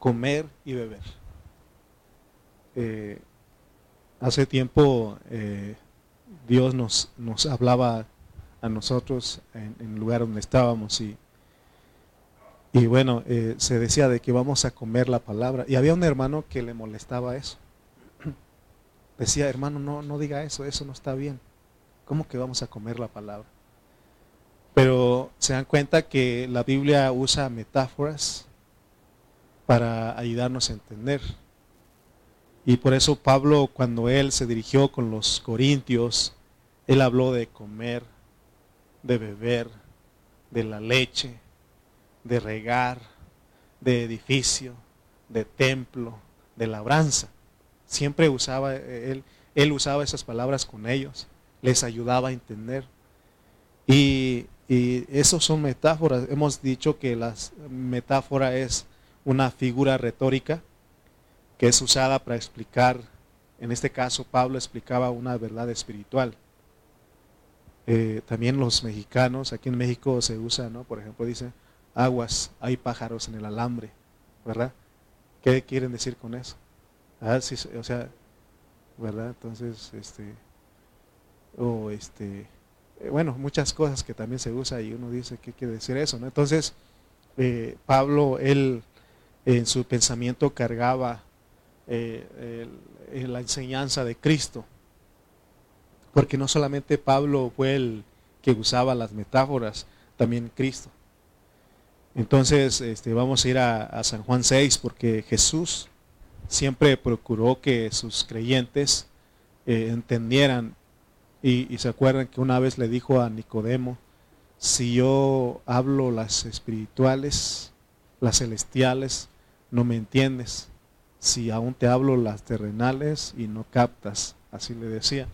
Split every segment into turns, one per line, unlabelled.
comer y beber. Eh, hace tiempo eh, Dios nos, nos hablaba a nosotros en, el lugar donde estábamos y, y bueno, eh, se decía de que vamos a comer la palabra. Y había un hermano que le molestaba eso. Decía, hermano, no, no diga eso, eso no está bien. ¿Cómo que vamos a comer la palabra? Pero se dan cuenta que la Biblia usa metáforas para ayudarnos a entender. Y por eso Pablo, cuando él se dirigió con los corintios, él habló de comer, de beber, de la leche, de regar, de edificio, de templo, de labranza. Siempre usaba, él, él usaba esas palabras con ellos, les ayudaba a entender. Y, y son metáforas. Hemos dicho que la metáfora es una figura retórica que es usada para explicar, en este caso Pablo explicaba una verdad espiritual. Eh, también los mexicanos, aquí en México se usa, ¿no? Por ejemplo, dice, aguas, hay pájaros en el alambre, ¿verdad? ¿Qué quieren decir con eso? Ah, o sea, ¿verdad? Entonces, este, o este, eh, bueno, muchas cosas que también se usa y uno dice, ¿qué quiere decir eso? ¿no? Entonces, eh, Pablo, él en su pensamiento cargaba la enseñanza de Cristo porque no solamente Pablo fue el que usaba las metáforas, también Cristo. Entonces este, vamos a ir a, San Juan 6 porque Jesús siempre procuró que sus creyentes eh, entendieran y, y, se acuerdan que una vez le dijo a Nicodemo, si yo hablo las espirituales, las celestiales, no me entiendes. Si aún te hablo las terrenales y no captas, así le decía.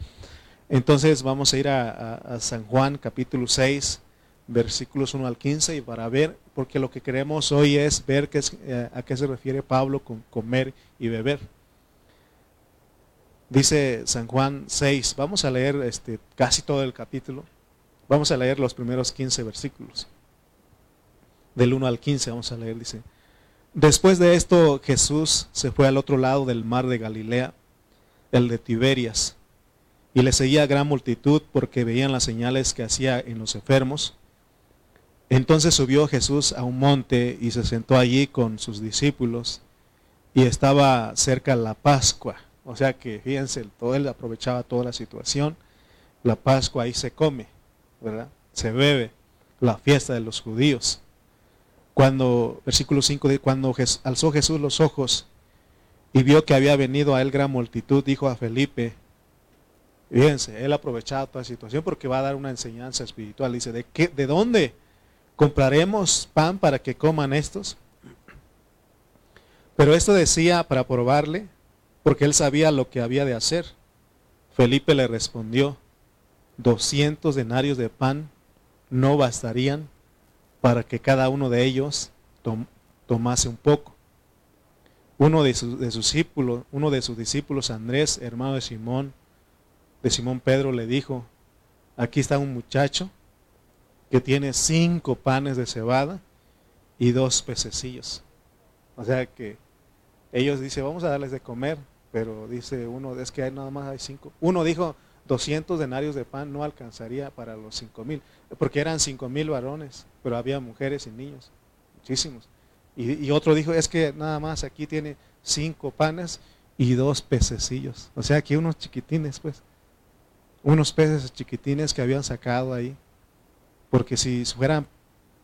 Entonces vamos a ir a, San Juan capítulo 6, versículos 1 al 15 y para ver, porque lo que queremos hoy es ver qué eh, a qué se refiere Pablo con comer y beber. Dice San Juan 6, vamos a leer este, casi todo el capítulo, vamos a leer los primeros 15 versículos. Del 1 al 15 vamos a leer, dice, después de esto Jesús se fue al otro lado del mar de Galilea, el de Tiberias y le seguía gran multitud porque veían las señales que hacía en los enfermos. Entonces subió Jesús a un monte y se sentó allí con sus discípulos y estaba cerca la Pascua. O sea que fíjense, todo él aprovechaba toda la situación. La Pascua ahí se come, ¿verdad? Se bebe, la fiesta de los judíos. Cuando, versículo 5, cuando alzó Jesús los ojos y vio que había venido a él gran multitud, dijo a Felipe, Fíjense, él aprovechaba toda la situación porque va a dar una enseñanza espiritual. Dice, ¿de, qué, ¿de dónde compraremos pan para que coman estos? Pero esto decía para probarle, porque él sabía lo que había de hacer. Felipe le respondió, 200 denarios de pan no bastarían para que cada uno de ellos tomase un poco. Uno de sus, discípulos, uno de sus discípulos, Andrés, hermano de Simón, de Simón Pedro le dijo, aquí está un muchacho que tiene cinco panes de cebada y dos pececillos. O sea que ellos dicen, vamos a darles de comer, pero dice uno, es que nada más hay cinco. Uno dijo, 200 denarios de pan no alcanzaría para los cinco mil, porque eran cinco mil varones, pero había mujeres y niños, muchísimos. Y, otro dijo, es que nada más aquí tiene cinco panes y dos pececillos. O sea, aquí unos chiquitines, pues unos peces chiquitines que habían sacado ahí. Porque si fueran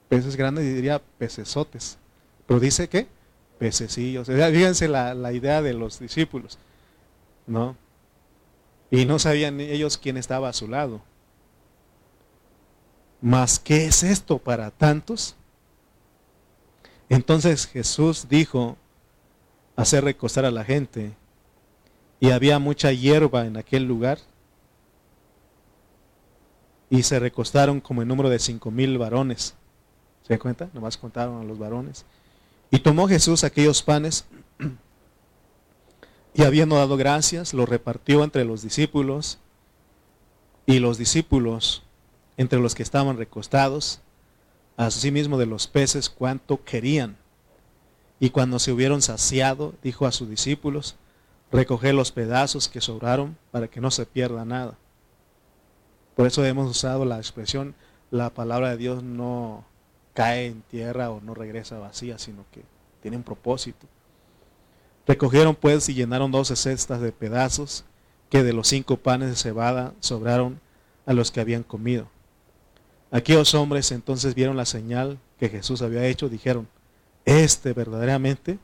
peces grandes diría pecesotes. Pero dice que pececillos. Fíjense la, la idea de los discípulos. ¿No? Y no sabían ellos quién estaba a su lado. Mas, ¿qué es esto para tantos? Entonces Jesús dijo, hacer recostar a la gente, y había mucha hierba en aquel lugar, y se recostaron como el número de cinco mil varones. ¿Se dan cuenta? Nomás contaron a los varones. Y tomó Jesús aquellos panes y habiendo dado gracias, los repartió entre los discípulos y los discípulos, entre los que estaban recostados, asimismo de los peces cuanto querían. Y cuando se hubieron saciado, dijo a sus discípulos, recoger los pedazos que sobraron para que no se pierda nada. Por eso hemos usado la expresión, la palabra de Dios no cae en tierra o no regresa vacía, sino que tiene un propósito. Recogieron pues y llenaron doce cestas de pedazos que de los cinco panes de cebada sobraron a los que habían comido. Aquellos hombres entonces vieron la señal que Jesús había hecho, dijeron, este verdaderamente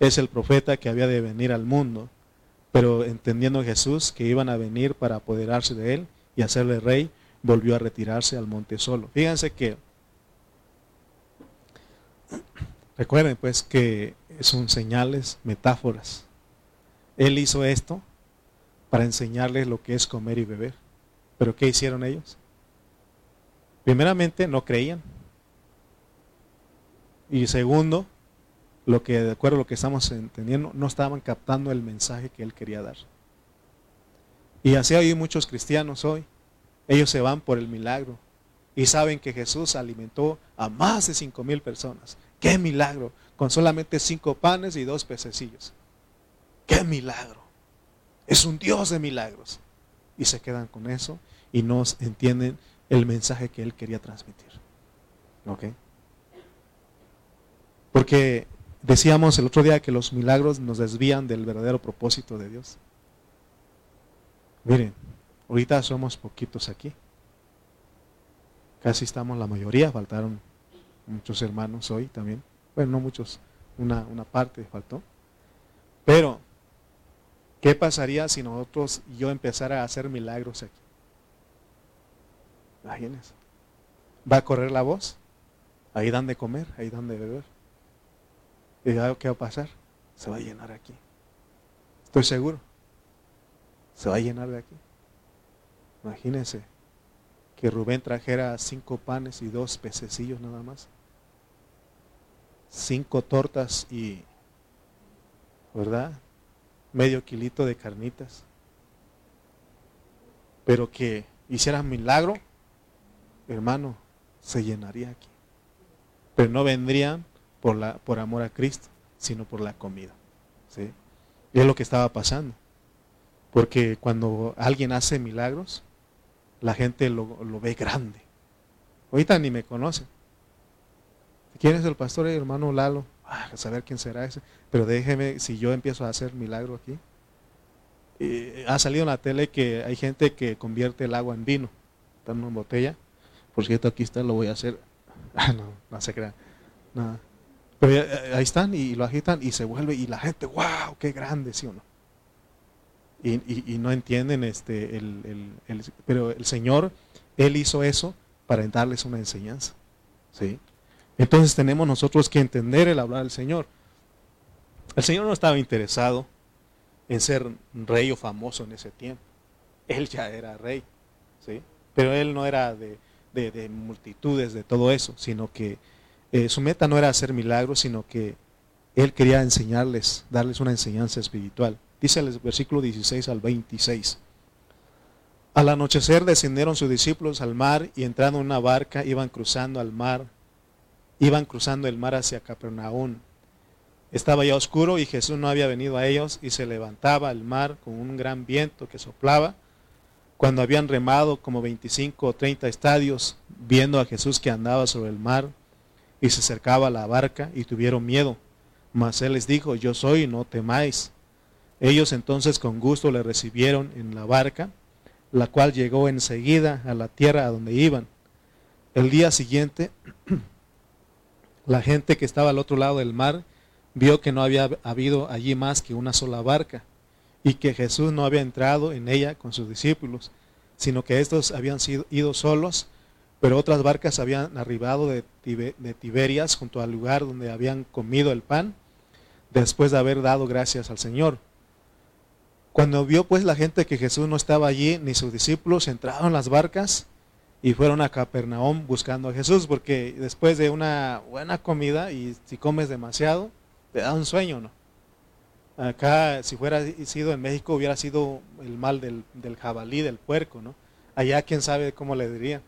es el profeta que había de venir al mundo. Pero entendiendo Jesús que iban a venir para apoderarse de él y hacerle rey, volvió a retirarse al monte solo. Fíjense que, recuerden pues que son señales, metáforas. Él hizo esto para enseñarles lo que es comer y beber. Pero ¿qué hicieron ellos? Primeramente, no creían. Y segundo, lo que de acuerdo a lo que estamos entendiendo, no estaban captando el mensaje que él quería dar. Y así hay muchos cristianos hoy. Ellos se van por el milagro y saben que Jesús alimentó a más de cinco mil personas. ¡Qué milagro! Con solamente cinco panes y dos pececillos. ¡Qué milagro! Es un Dios de milagros. Y se quedan con eso y no entienden el mensaje que él quería transmitir. ¿Ok? Porque decíamos el otro día que los milagros nos desvían del verdadero propósito de Dios. Miren, ahorita somos poquitos aquí. Casi estamos la mayoría, faltaron muchos hermanos hoy también. Bueno, no muchos, una, una parte faltó. Pero, ¿qué pasaría si nosotros, yo empezara a hacer milagros aquí? Imagínense. ¿Va a correr la voz? Ahí dan de comer, ahí dan de beber. ¿Y qué va a pasar? Se va a llenar aquí. Estoy seguro. Se va a llenar de aquí. Imagínense que Rubén trajera cinco panes y dos pececillos nada más. Cinco tortas y, ¿verdad? Medio kilito de carnitas. Pero que hiciera milagro, hermano, se llenaría aquí. Pero no vendrían por, la, por amor a Cristo, sino por la comida. ¿sí? Y es lo que estaba pasando. Porque cuando alguien hace milagros, la gente lo, ve grande. Ahorita ni me conoce. ¿Quién es el pastor y hermano Lalo? Ah, a saber quién será ese. Pero déjeme, si yo empiezo a hacer milagro aquí. ha salido en la tele que hay gente que convierte el agua en vino. Está en una botella. Por cierto, aquí está, lo voy a hacer. Ah, no, no se crean. Nada. Pero eh, ahí están y lo agitan y se vuelve y la gente, wow, qué grande, ¿sí o no? Y, no entienden este, el, pero el Señor, Él hizo eso para darles una enseñanza. ¿sí? Entonces tenemos nosotros que entender el hablar del Señor. El Señor no estaba interesado en ser rey o famoso en ese tiempo. Él ya era rey, ¿sí? pero Él no era de, de multitudes, de todo eso, sino que eh, su meta no era hacer milagros, sino que él quería enseñarles, darles una enseñanza espiritual. Dice el versículo 16 al 26. Al anochecer descendieron sus discípulos al mar y entrando en una barca iban cruzando al mar, iban cruzando el mar hacia Capernaum. Estaba ya oscuro y Jesús no había venido a ellos y se levantaba el mar con un gran viento que soplaba. Cuando habían remado como 25 o 30 estadios, viendo a Jesús que andaba sobre el mar, y se acercaba a la barca y tuvieron miedo. Mas él les dijo, yo soy, no temáis. Ellos entonces con gusto le recibieron en la barca, la cual llegó enseguida a la tierra a donde iban. El día siguiente, la gente que estaba al otro lado del mar vio que no había habido allí más que una sola barca y que Jesús no había entrado en ella con sus discípulos, sino que estos habían sido, ido solos pero otras barcas habían arribado de, Tiberias junto al lugar donde habían comido el pan, después de haber dado gracias al Señor. Cuando vio pues la gente que Jesús no estaba allí, ni sus discípulos, entraron las barcas y fueron a Capernaum buscando a Jesús, porque después de una buena comida, y si comes demasiado, te da un sueño, ¿no? Acá, si fuera sido en México, hubiera sido el mal del, del jabalí, del puerco, ¿no? Allá, quién sabe cómo le diría.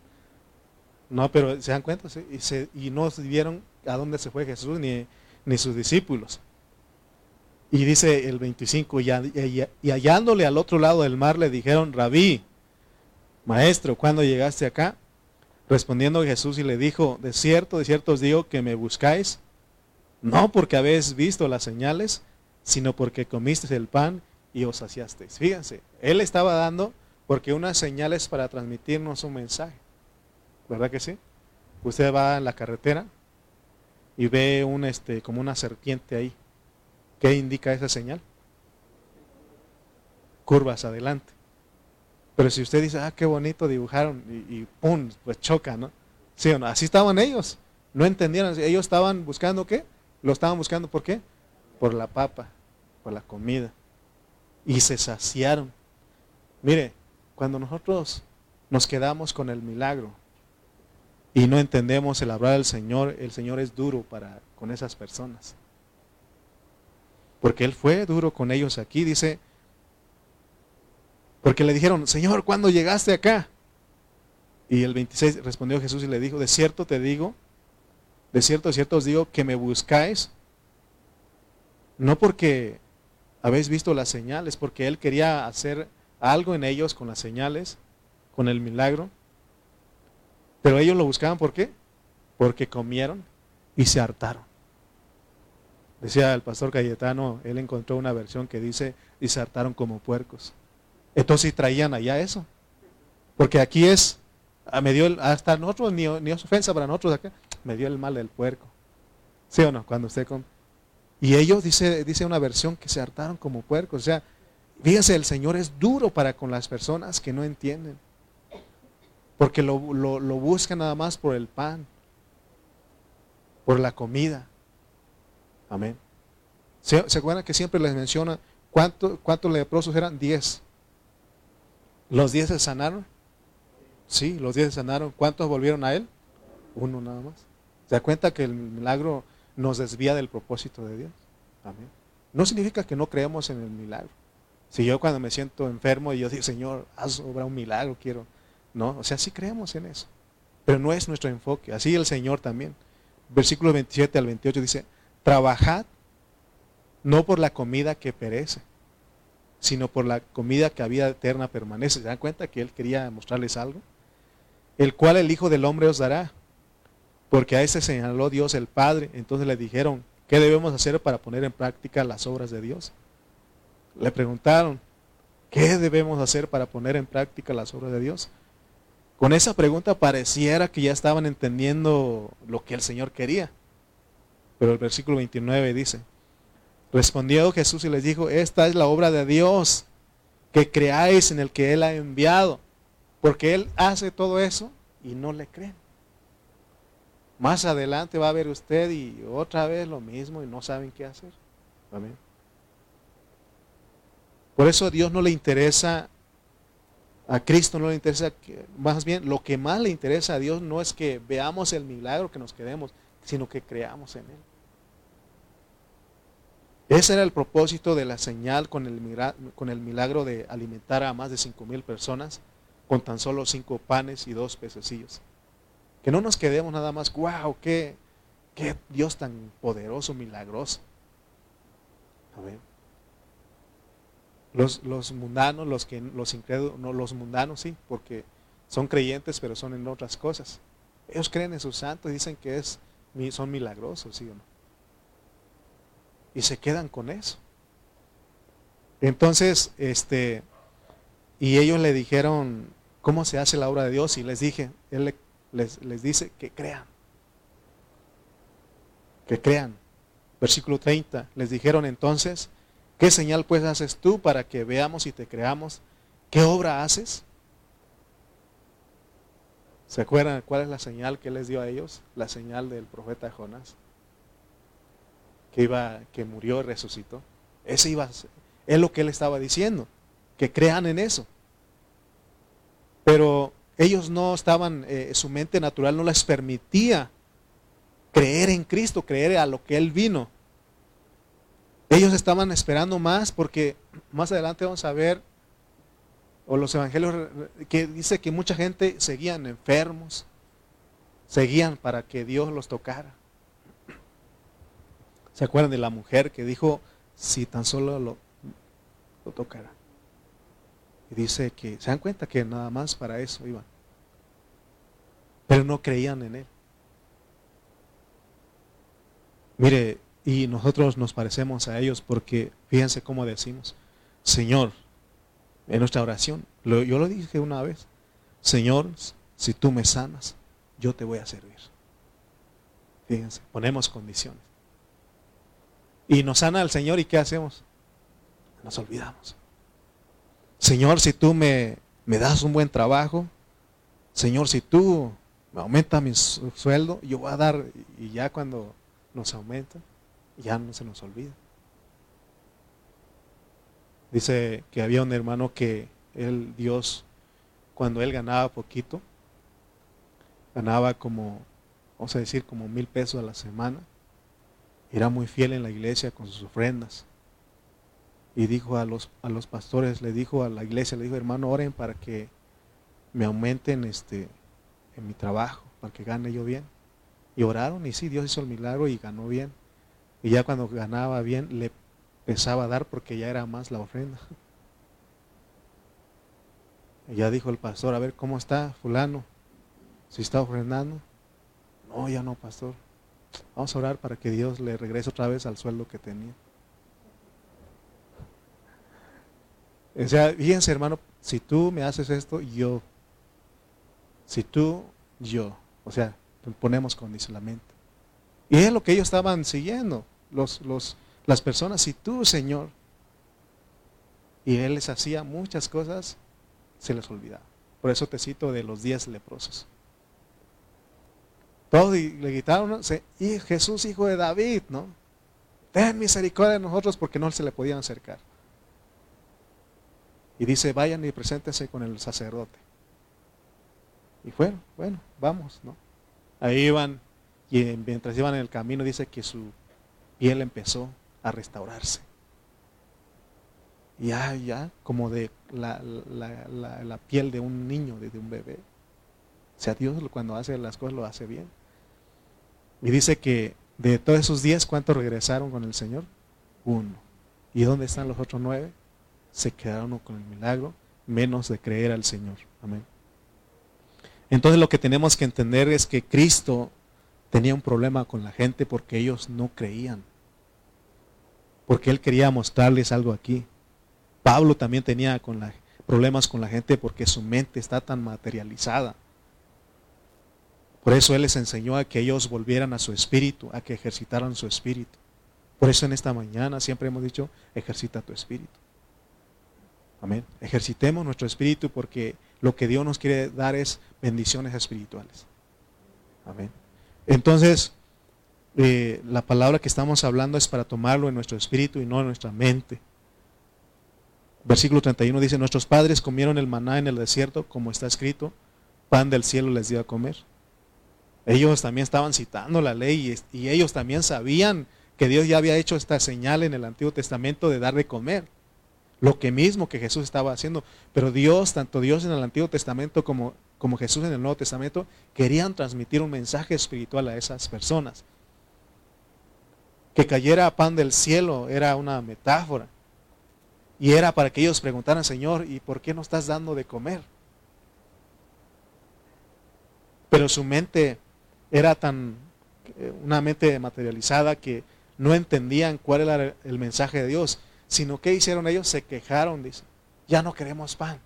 No, pero se dan cuenta y, se, y no vieron a dónde se fue Jesús, ni, ni sus discípulos. Y dice el 25, y, y hallándole al otro lado del mar le dijeron, rabí, maestro, ¿cuándo llegaste acá? Respondiendo Jesús y le dijo, de cierto, de cierto os digo que me buscáis, no porque habéis visto las señales, sino porque comisteis el pan y os saciasteis. Fíjense, él estaba dando porque unas señales para transmitirnos un mensaje. ¿Verdad que sí? Usted va en la carretera y ve un este como una serpiente ahí. ¿Qué indica esa señal? Curvas adelante. Pero si usted dice, ah, qué bonito dibujaron y, pum, pues choca, ¿no? ¿Sí o no? Así estaban ellos. No entendieron. Ellos estaban buscando qué? Lo estaban buscando ¿por qué? Por la papa, por la comida. Y se saciaron. Mire, cuando nosotros nos quedamos con el milagro y no entendemos el hablar del Señor, el Señor es duro para con esas personas. Porque Él fue duro con ellos aquí, dice, porque le dijeron, Señor, ¿cuándo llegaste acá? Y el 26 respondió Jesús y le dijo, de cierto te digo, de cierto, de cierto os digo que me buscáis, no porque habéis visto las señales, porque Él quería hacer algo en ellos con las señales, con el milagro, pero ellos lo buscaban ¿por qué? Porque comieron y se hartaron. Decía el pastor Cayetano, él encontró una versión que dice, y se hartaron como puercos. Entonces traían allá eso. Porque aquí es, ah, me dio hasta nosotros, ni, es ofensa para nosotros acá, me dio el mal del puerco. ¿Sí o no? Cuando usted con... Y ellos, dice, dice una versión, que se hartaron como puercos. O sea, fíjense, el Señor es duro para con las personas que no entienden. Porque lo, lo buscan nada más por el pan, por la comida. Amén. ¿Se, acuerdan que siempre les menciona cuántos leprosos eran? Diez. ¿Los diez se sanaron? Sí, los diez se sanaron. ¿Cuántos volvieron a él? Uno nada más. ¿Se da cuenta que el milagro nos desvía del propósito de Dios? Amén. No significa que no creemos en el milagro. Si yo cuando me siento enfermo y yo digo, Señor, haz obra un milagro, quiero. No, o sea, sí creemos en eso. Pero no es nuestro enfoque. Así el Señor también. Versículo 27 al 28 dice, trabajad no por la comida que perece, sino por la comida que a vida eterna permanece. ¿Se dan cuenta que él quería mostrarles algo? El cual el Hijo del Hombre os dará, porque a ese señaló Dios el Padre. Entonces le dijeron, ¿qué debemos hacer para poner en práctica las obras de Dios? Le preguntaron, ¿qué debemos hacer para poner en práctica las obras de Dios? Con esa pregunta pareciera que ya estaban entendiendo lo que el Señor quería. Pero el versículo 29 dice, respondió Jesús y les dijo, esta es la obra de Dios, que creáis en el que Él ha enviado, porque Él hace todo eso y no le creen. Más adelante va a ver usted y otra vez lo mismo y no saben qué hacer. Amén. Por eso a Dios no le interesa, a Cristo no le interesa, más bien lo que más le interesa a Dios no es que veamos el milagro que nos queremos, sino que creamos en Él. Ese era el propósito de la señal con el, milagro de alimentar a más de cinco mil personas con tan solo cinco panes y dos pececillos. Que no nos quedemos nada más, wow, qué, Dios tan poderoso, milagroso. A Los, los mundanos, los que los incrédulos, no los mundanos sí, porque son creyentes, pero son en otras cosas. Ellos creen en sus santos y dicen que son milagrosos, ¿sí o no? Y se quedan con eso. Entonces, este, y ellos le dijeron, ¿cómo se hace la obra de Dios? Y les dije, Él les, les dice que crean. Que crean. Versículo 30. Les dijeron entonces, ¿qué señal pues haces tú para que veamos y te creamos? ¿Qué obra haces? ¿Se acuerdan cuál es la señal que les dio a ellos? La señal del profeta Jonás que, iba, que murió y resucitó. Ese iba es lo que él estaba diciendo, que crean en eso. Pero ellos no estaban, eh, su mente natural no les permitía creer en Cristo, creer a lo que Él vino. Ellos estaban esperando más porque más adelante vamos a ver, o los evangelios, que dice que mucha gente seguían enfermos, seguían para que Dios los tocara. ¿Se acuerdan de la mujer que dijo, si tan solo lo, lo tocara? Y dice que, se dan cuenta que nada más para eso iban. Pero no creían en él. Mire, y nosotros nos parecemos a ellos porque fíjense cómo decimos, Señor, en nuestra oración, yo lo dije una vez, Señor, si tú me sanas, yo te voy a servir. Fíjense, ponemos condiciones. Y nos sana el Señor y ¿qué hacemos? Nos olvidamos. Señor, si tú me, me das un buen trabajo, Señor, si tú me aumentas mi sueldo, yo voy a dar, y ya cuando nos aumenta, ya no se nos olvida. Dice que había un hermano que él, Dios, cuando él ganaba poquito, ganaba como, vamos a decir, como mil pesos a la semana. Era muy fiel en la iglesia con sus ofrendas. Y dijo a los, a los pastores, le dijo a la iglesia, le dijo, hermano, oren para que me aumenten este, en mi trabajo, para que gane yo bien. Y oraron y sí, Dios hizo el milagro y ganó bien. Y ya cuando ganaba bien, le empezaba a dar porque ya era más la ofrenda. Y ya dijo el pastor, a ver, ¿cómo está fulano? Si está ofrendando. No, ya no, pastor. Vamos a orar para que Dios le regrese otra vez al sueldo que tenía. O sea, fíjense hermano, si tú me haces esto, yo. Si tú, yo. O sea, ponemos condicionamiento. Y es lo que ellos estaban siguiendo, los, los, las personas. Si tú, Señor, y Él les hacía muchas cosas, se les olvidaba. Por eso te cito de los diez leprosos. Todos le gritaron, y Jesús, hijo de David, ¿no? Ten misericordia de nosotros porque no se le podían acercar. Y dice, vayan y preséntense con el sacerdote. Y fueron, bueno, vamos, ¿no? Ahí iban, y mientras iban en el camino dice que su piel empezó a restaurarse. Ya, ya, como de la, la, piel de un niño, de, un bebé. O sea, Dios cuando hace las cosas lo hace bien. Y dice que de todos esos diez, ¿cuántos regresaron con el Señor? Uno. ¿Y dónde están los otros nueve? Se quedaron con el milagro, menos de creer al Señor. Amén. Entonces lo que tenemos que entender es que Cristo tenía un problema con la gente porque ellos no creían. Porque Él quería mostrarles algo aquí. Pablo también tenía con problemas con la gente porque su mente está tan materializada. Por eso Él les enseñó a que ellos volvieran a su espíritu, a que ejercitaran su espíritu. Por eso en esta mañana siempre hemos dicho, ejercita tu espíritu. Amén. Ejercitemos nuestro espíritu porque lo que Dios nos quiere dar es bendiciones espirituales. Amén. Entonces, eh, la palabra que estamos hablando es para tomarlo en nuestro espíritu y no en nuestra mente. Versículo 31 dice, nuestros padres comieron el maná en el desierto, como está escrito, pan del cielo les dio a comer. Ellos también estaban citando la ley y, ellos también sabían que Dios ya había hecho esta señal en el Antiguo Testamento de dar de comer lo que mismo que Jesús estaba haciendo. Pero Dios, tanto Dios en el Antiguo Testamento como, como Jesús en el Nuevo Testamento, querían transmitir un mensaje espiritual a esas personas. Que cayera pan del cielo era una metáfora. Y era para que ellos preguntaran, Señor, ¿y por qué no estás dando de comer? Pero su mente era tan, eh, una mente materializada que no entendían cuál era el mensaje de Dios Sino que hicieron ellos? Se quejaron, dice. Ya no queremos pan.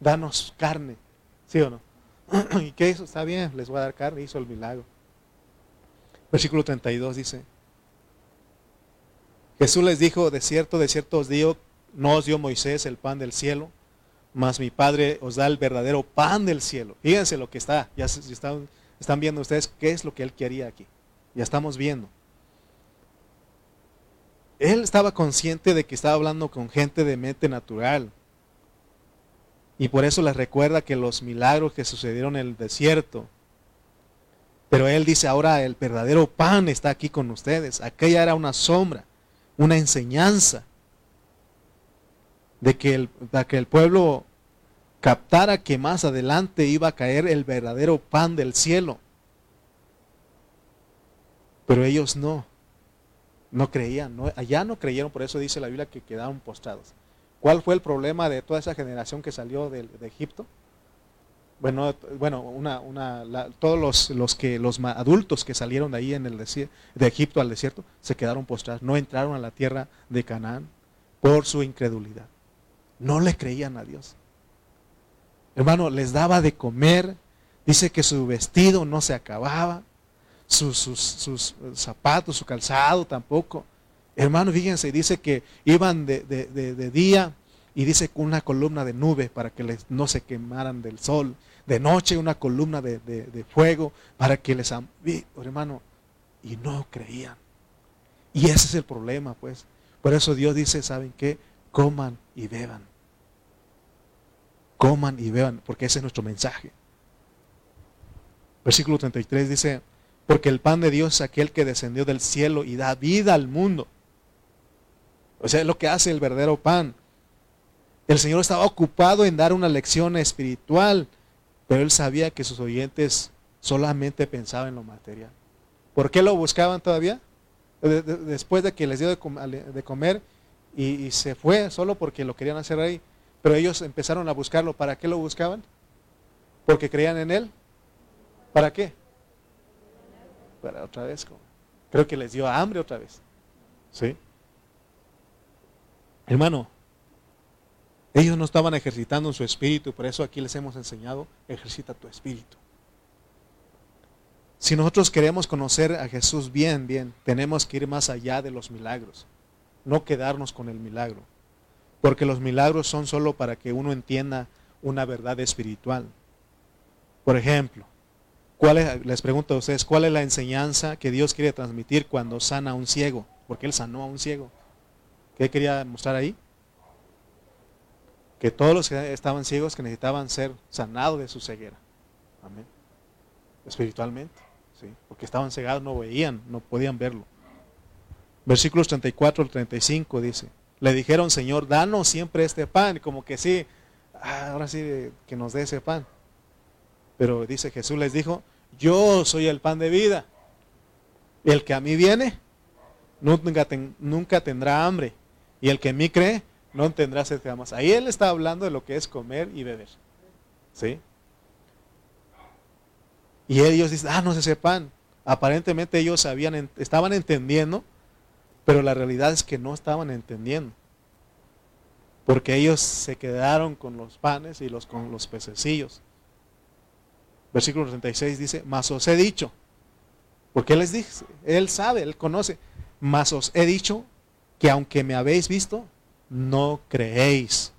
Danos carne. ¿Sí o no? ¿Y qué hizo? Está bien, les voy a dar carne. Hizo el milagro. Versículo 32 dice. Jesús les dijo, de cierto, de cierto os digo, no os dio Moisés el pan del cielo, mas mi Padre os da el verdadero pan del cielo. Fíjense lo que está, ya están, están viendo ustedes qué es lo que él quería aquí. Ya estamos viendo. Él estaba consciente de que estaba hablando con gente de mente natural. Y por eso les recuerda que los milagros que sucedieron en el desierto. Pero él dice, ahora el verdadero pan está aquí con ustedes. Aquella era una sombra, una enseñanza de que el, de que el pueblo captara que más adelante iba a caer el verdadero pan del cielo. Pero ellos no. No creían, no, allá no creyeron, por eso dice la Biblia que quedaron postrados. ¿Cuál fue el problema de toda esa generación que salió de, Egipto? Bueno, bueno todos los, los, que, los adultos que salieron de ahí en el de Egipto al desierto se quedaron postrados, no entraron a la tierra de Canaán por su incredulidad. No le creían a Dios. Hermano, les daba de comer, dice que su vestido no se acababa, sus, sus, zapatos, su calzado tampoco. Hermano, fíjense, dice que iban de, día y dice con una columna de nube para que les, no se quemaran del sol. De noche una columna de, fuego para que les... Hermano, y no creían. Y ese es el problema, pues. Por eso Dios dice, ¿saben qué? Coman y beban. Coman y beban, porque ese es nuestro mensaje. Versículo 33 dice, porque el pan de Dios es aquel que descendió del cielo y da vida al mundo. O sea, es lo que hace el verdadero pan. El Señor estaba ocupado en dar una lección espiritual, pero él sabía que sus oyentes solamente pensaban en lo material. ¿Por qué lo buscaban todavía? Después de que les dio de comer y, se fue solo porque lo querían hacer ahí. Pero ellos empezaron a buscarlo. ¿Para qué lo buscaban? Porque creían en él. ¿Para qué? Para otra vez. Creo que les dio hambre otra vez. ¿Sí? Hermano, ellos no estaban ejercitando su espíritu, por eso aquí les hemos enseñado, ejercita tu espíritu. Si nosotros queremos conocer a Jesús bien, bien, tenemos que ir más allá de los milagros, no quedarnos con el milagro, porque los milagros son solo para que uno entienda una verdad espiritual. Por ejemplo, ¿cuál les pregunto a ustedes, ¿cuál es la enseñanza que Dios quiere transmitir cuando sana a un ciego? Porque Él sanó a un ciego. ¿Qué quería mostrar ahí? Que todos los que estaban ciegos que necesitaban ser sanados de su ceguera. Amén. Espiritualmente porque estaban cegados, no veían, no podían verlo. Versículos 34 al 35 dice, le dijeron, Señor, danos siempre este pan, como que sí, ah, ahora sí que nos dé ese pan. Pero dice Jesús les dijo, yo soy el pan de vida. El que a mí viene, nunca, tendrá hambre. Y el que en mí cree, no tendrá sed jamás. Ahí él está hablando de lo que es comer y beber. ¿Sí? Y ellos dicen, ah, no se sepan. Aparentemente ellos estaban entendiendo, pero la realidad es que no estaban entendiendo. Porque ellos se quedaron con los panes y los, con los pececillos. Versículo 36 dice, mas os he dicho, porque él les dice, él sabe, él conoce, mas os he dicho que aunque me habéis visto, no creéis.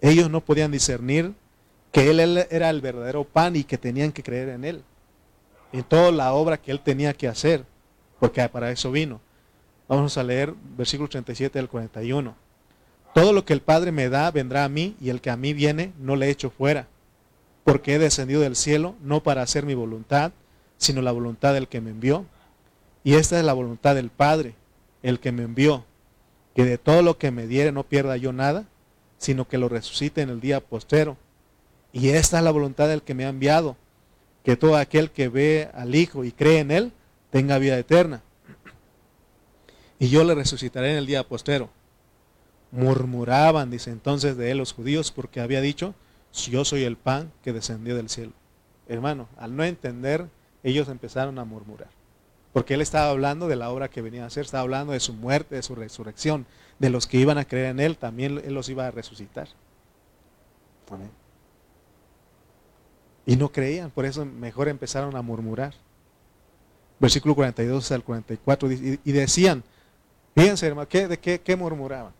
Ellos no podían discernir que él era el verdadero pan y que tenían que creer en él. En toda la obra que él tenía que hacer, porque para eso vino. Vamos a leer versículo 37 del 41. Todo lo que el Padre me da vendrá a mí y el que a mí viene no le echo fuera, porque he descendido del cielo no para hacer mi voluntad, sino la voluntad del que me envió. Y esta es la voluntad del Padre, el que me envió, que de todo lo que me diere no pierda yo nada, sino que lo resucite en el día postero. Y esta es la voluntad del que me ha enviado, que todo aquel que ve al Hijo y cree en Él tenga vida eterna. Y yo le resucitaré en el día postero. Murmuraban, dice entonces de él los judíos, porque había dicho, yo soy el pan que descendió del cielo. Hermano, al no entender, ellos empezaron a murmurar. Porque él estaba hablando de la obra que venía a hacer, estaba hablando de su muerte, de su resurrección, de los que iban a creer en él, también él los iba a resucitar. Amén. Y no creían, por eso mejor empezaron a murmurar. Versículo 42 al 44, y, decían, fíjense hermano, ¿de qué, murmuraban?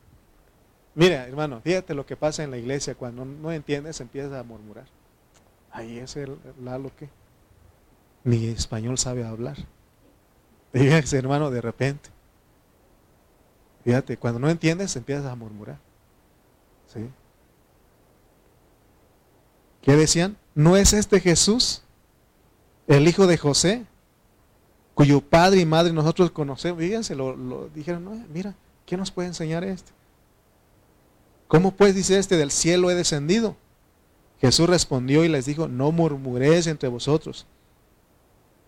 Mira, hermano, fíjate lo que pasa en la iglesia, cuando no entiendes empiezas a murmurar. Ahí es el Lalo que ni español sabe hablar. Fíjense hermano, de repente. Fíjate, cuando no entiendes empiezas a murmurar. ¿Sí? ¿Qué decían? ¿No es este Jesús, el hijo de José, cuyo padre y madre nosotros conocemos? Fíjense, lo, dijeron, no, mira, ¿qué nos puede enseñar este? ¿Cómo pues dice este, del cielo he descendido? Jesús respondió y les dijo, no murmuréis entre vosotros.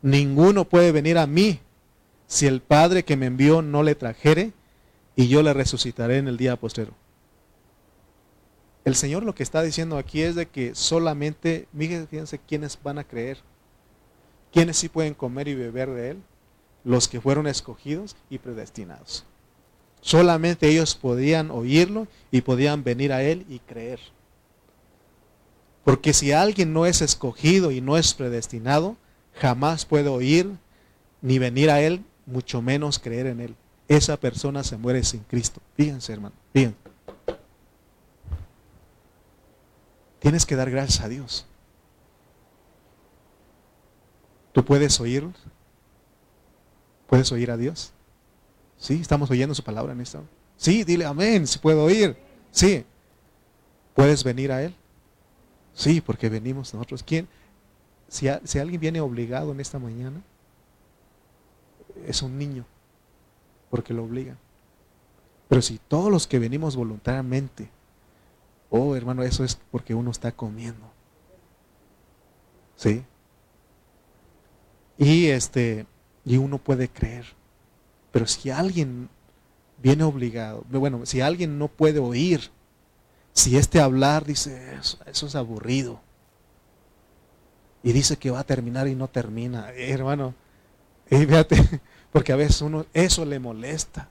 Ninguno puede venir a mí si el Padre que me envió no le trajere, y yo le resucitaré en el día postrero. El Señor lo que está diciendo aquí es de que solamente, fíjense quiénes van a creer, quiénes sí pueden comer y beber de Él, los que fueron escogidos y predestinados. Solamente ellos podían oírlo y podían venir a Él y creer. Porque si alguien no es escogido y no es predestinado, jamás puede oír ni venir a Él, mucho menos creer en Él. Esa persona se muere sin Cristo. Fíjense, hermano. Fíjense. Tienes que dar gracias a Dios. ¿Tú puedes oír? ¿Puedes oír a Dios? Sí, estamos oyendo su palabra en esta. Sí, dile amén, si puedo oír. Sí. ¿Puedes venir a Él? Sí, porque venimos nosotros. ¿Quién? Si, si alguien viene obligado en esta mañana, es un niño, porque lo obligan. Pero si todos los que venimos voluntariamente, oh hermano, eso es porque uno está comiendo. ¿Sí? Y este, y uno puede creer. Pero si alguien viene obligado, bueno, si alguien no puede oír, si este hablar dice, eso, eso es aburrido, y dice que va a terminar y no termina, eh, hermano, y fíjate, porque a veces uno, eso le molesta.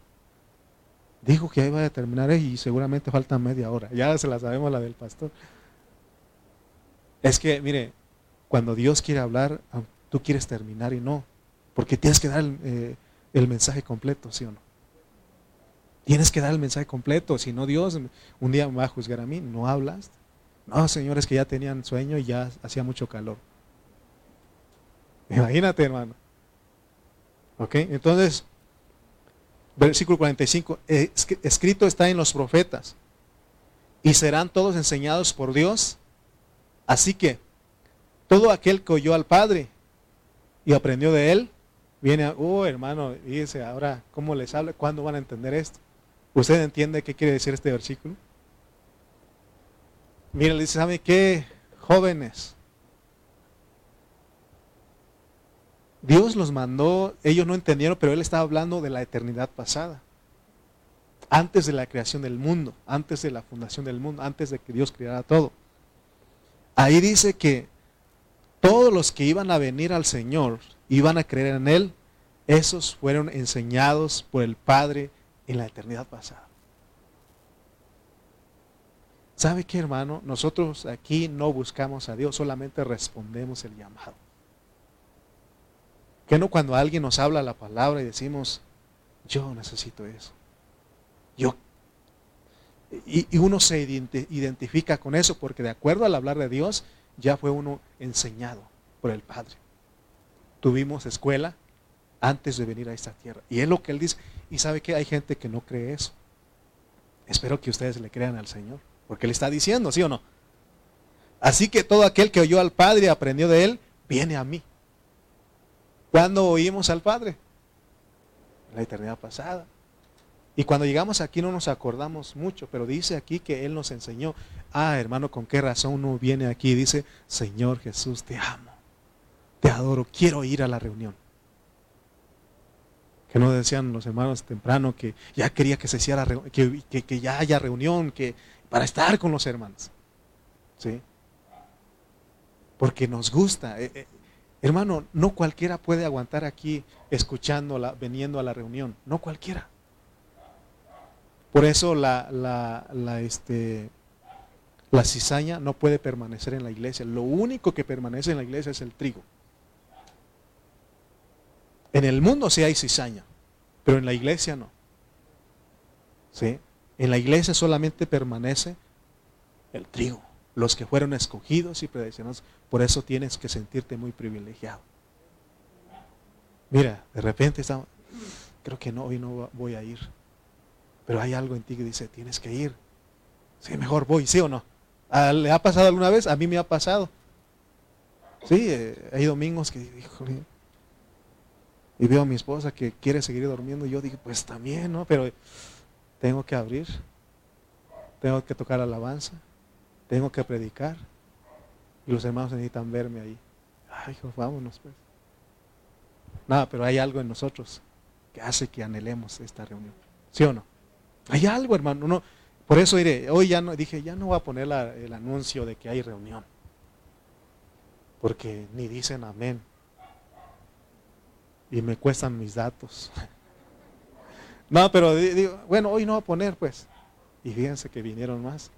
Dijo que ahí va a terminar y seguramente falta media hora. Ya se la sabemos la del pastor. Es que, mire, cuando Dios quiere hablar, tú quieres terminar y no. Porque tienes que dar el, eh, el mensaje completo, ¿sí o no? Tienes que dar el mensaje completo, si no Dios un día me va a juzgar a mí, no hablas. No, señores que ya tenían sueño y ya hacía mucho calor. Imagínate, hermano. ¿Ok? Entonces, versículo 45, escrito está en los profetas, y serán todos enseñados por Dios. Así que, todo aquel que oyó al Padre y aprendió de él, viene oh hermano, dice ahora, ¿cómo les habla? ¿Cuándo van a entender esto? ¿Usted entiende qué quiere decir este versículo? Mira, le dice, ¿sabe qué? Jóvenes. Dios los mandó, ellos no entendieron, pero Él estaba hablando de la eternidad pasada. Antes de la creación del mundo, antes de la fundación del mundo, antes de que Dios creara todo. Ahí dice que todos los que iban a venir al Señor, iban a creer en Él, esos fueron enseñados por el Padre en la eternidad pasada. ¿Sabe qué, hermano? Nosotros aquí no buscamos a Dios, solamente respondemos el llamado. Que no cuando alguien nos habla la palabra y decimos, yo necesito eso. Yo. Y uno se identifica con eso porque de acuerdo al hablar de Dios, ya fue uno enseñado por el Padre. Tuvimos escuela antes de venir a esta tierra. Y es lo que Él dice. Y sabe que hay gente que no cree eso. Espero que ustedes le crean al Señor, porque Él está diciendo, ¿sí o no? Así que todo aquel que oyó al Padre y aprendió de Él, viene a mí. ¿Cuándo oímos al Padre? La eternidad pasada. Y cuando llegamos aquí no nos acordamos mucho, pero dice aquí que Él nos enseñó. Ah, hermano, ¿con qué razón uno viene aquí dice, Señor Jesús, te amo, te adoro, quiero ir a la reunión? que no decían los hermanos temprano que ya quería que se hiciera que, que, ya haya reunión que para estar con los hermanos sí porque nos gusta eh, eh, hermano no cualquiera puede aguantar aquí escuchándola veniendo a la reunión no cualquiera por eso la, la, este, la cizaña no puede permanecer en la iglesia lo único que permanece en la iglesia es el trigo en el mundo sí hay cizaña, pero en la iglesia no. ¿Sí? En la iglesia solamente permanece el trigo, los que fueron escogidos y predestinados. Por eso tienes que sentirte muy privilegiado. Mira, de repente estamos, creo que no, hoy no voy a ir. Pero hay algo en ti que dice, tienes que ir. Sí, mejor voy, ¿sí o no? Ah, ¿Le ha pasado alguna vez? A mí me ha pasado. Sí, eh, hay domingos que, híjole, y veo a mi esposa que quiere seguir durmiendo, y yo digo, pues también, ¿no? Pero tengo que abrir, tengo que tocar alabanza, tengo que predicar, y los hermanos necesitan verme ahí. Ay, hijo, vámonos pues. Nada, pero hay algo en nosotros que hace que anhelemos esta reunión. ¿Sí o no? Hay algo, hermano. No, por eso diré, hoy ya no, dije, ya no voy a poner el anuncio de que hay reunión. Porque ni dicen amén. Y me cuestan mis datos. No, pero digo, bueno, hoy no voy a poner, pues. Y fíjense que vinieron más.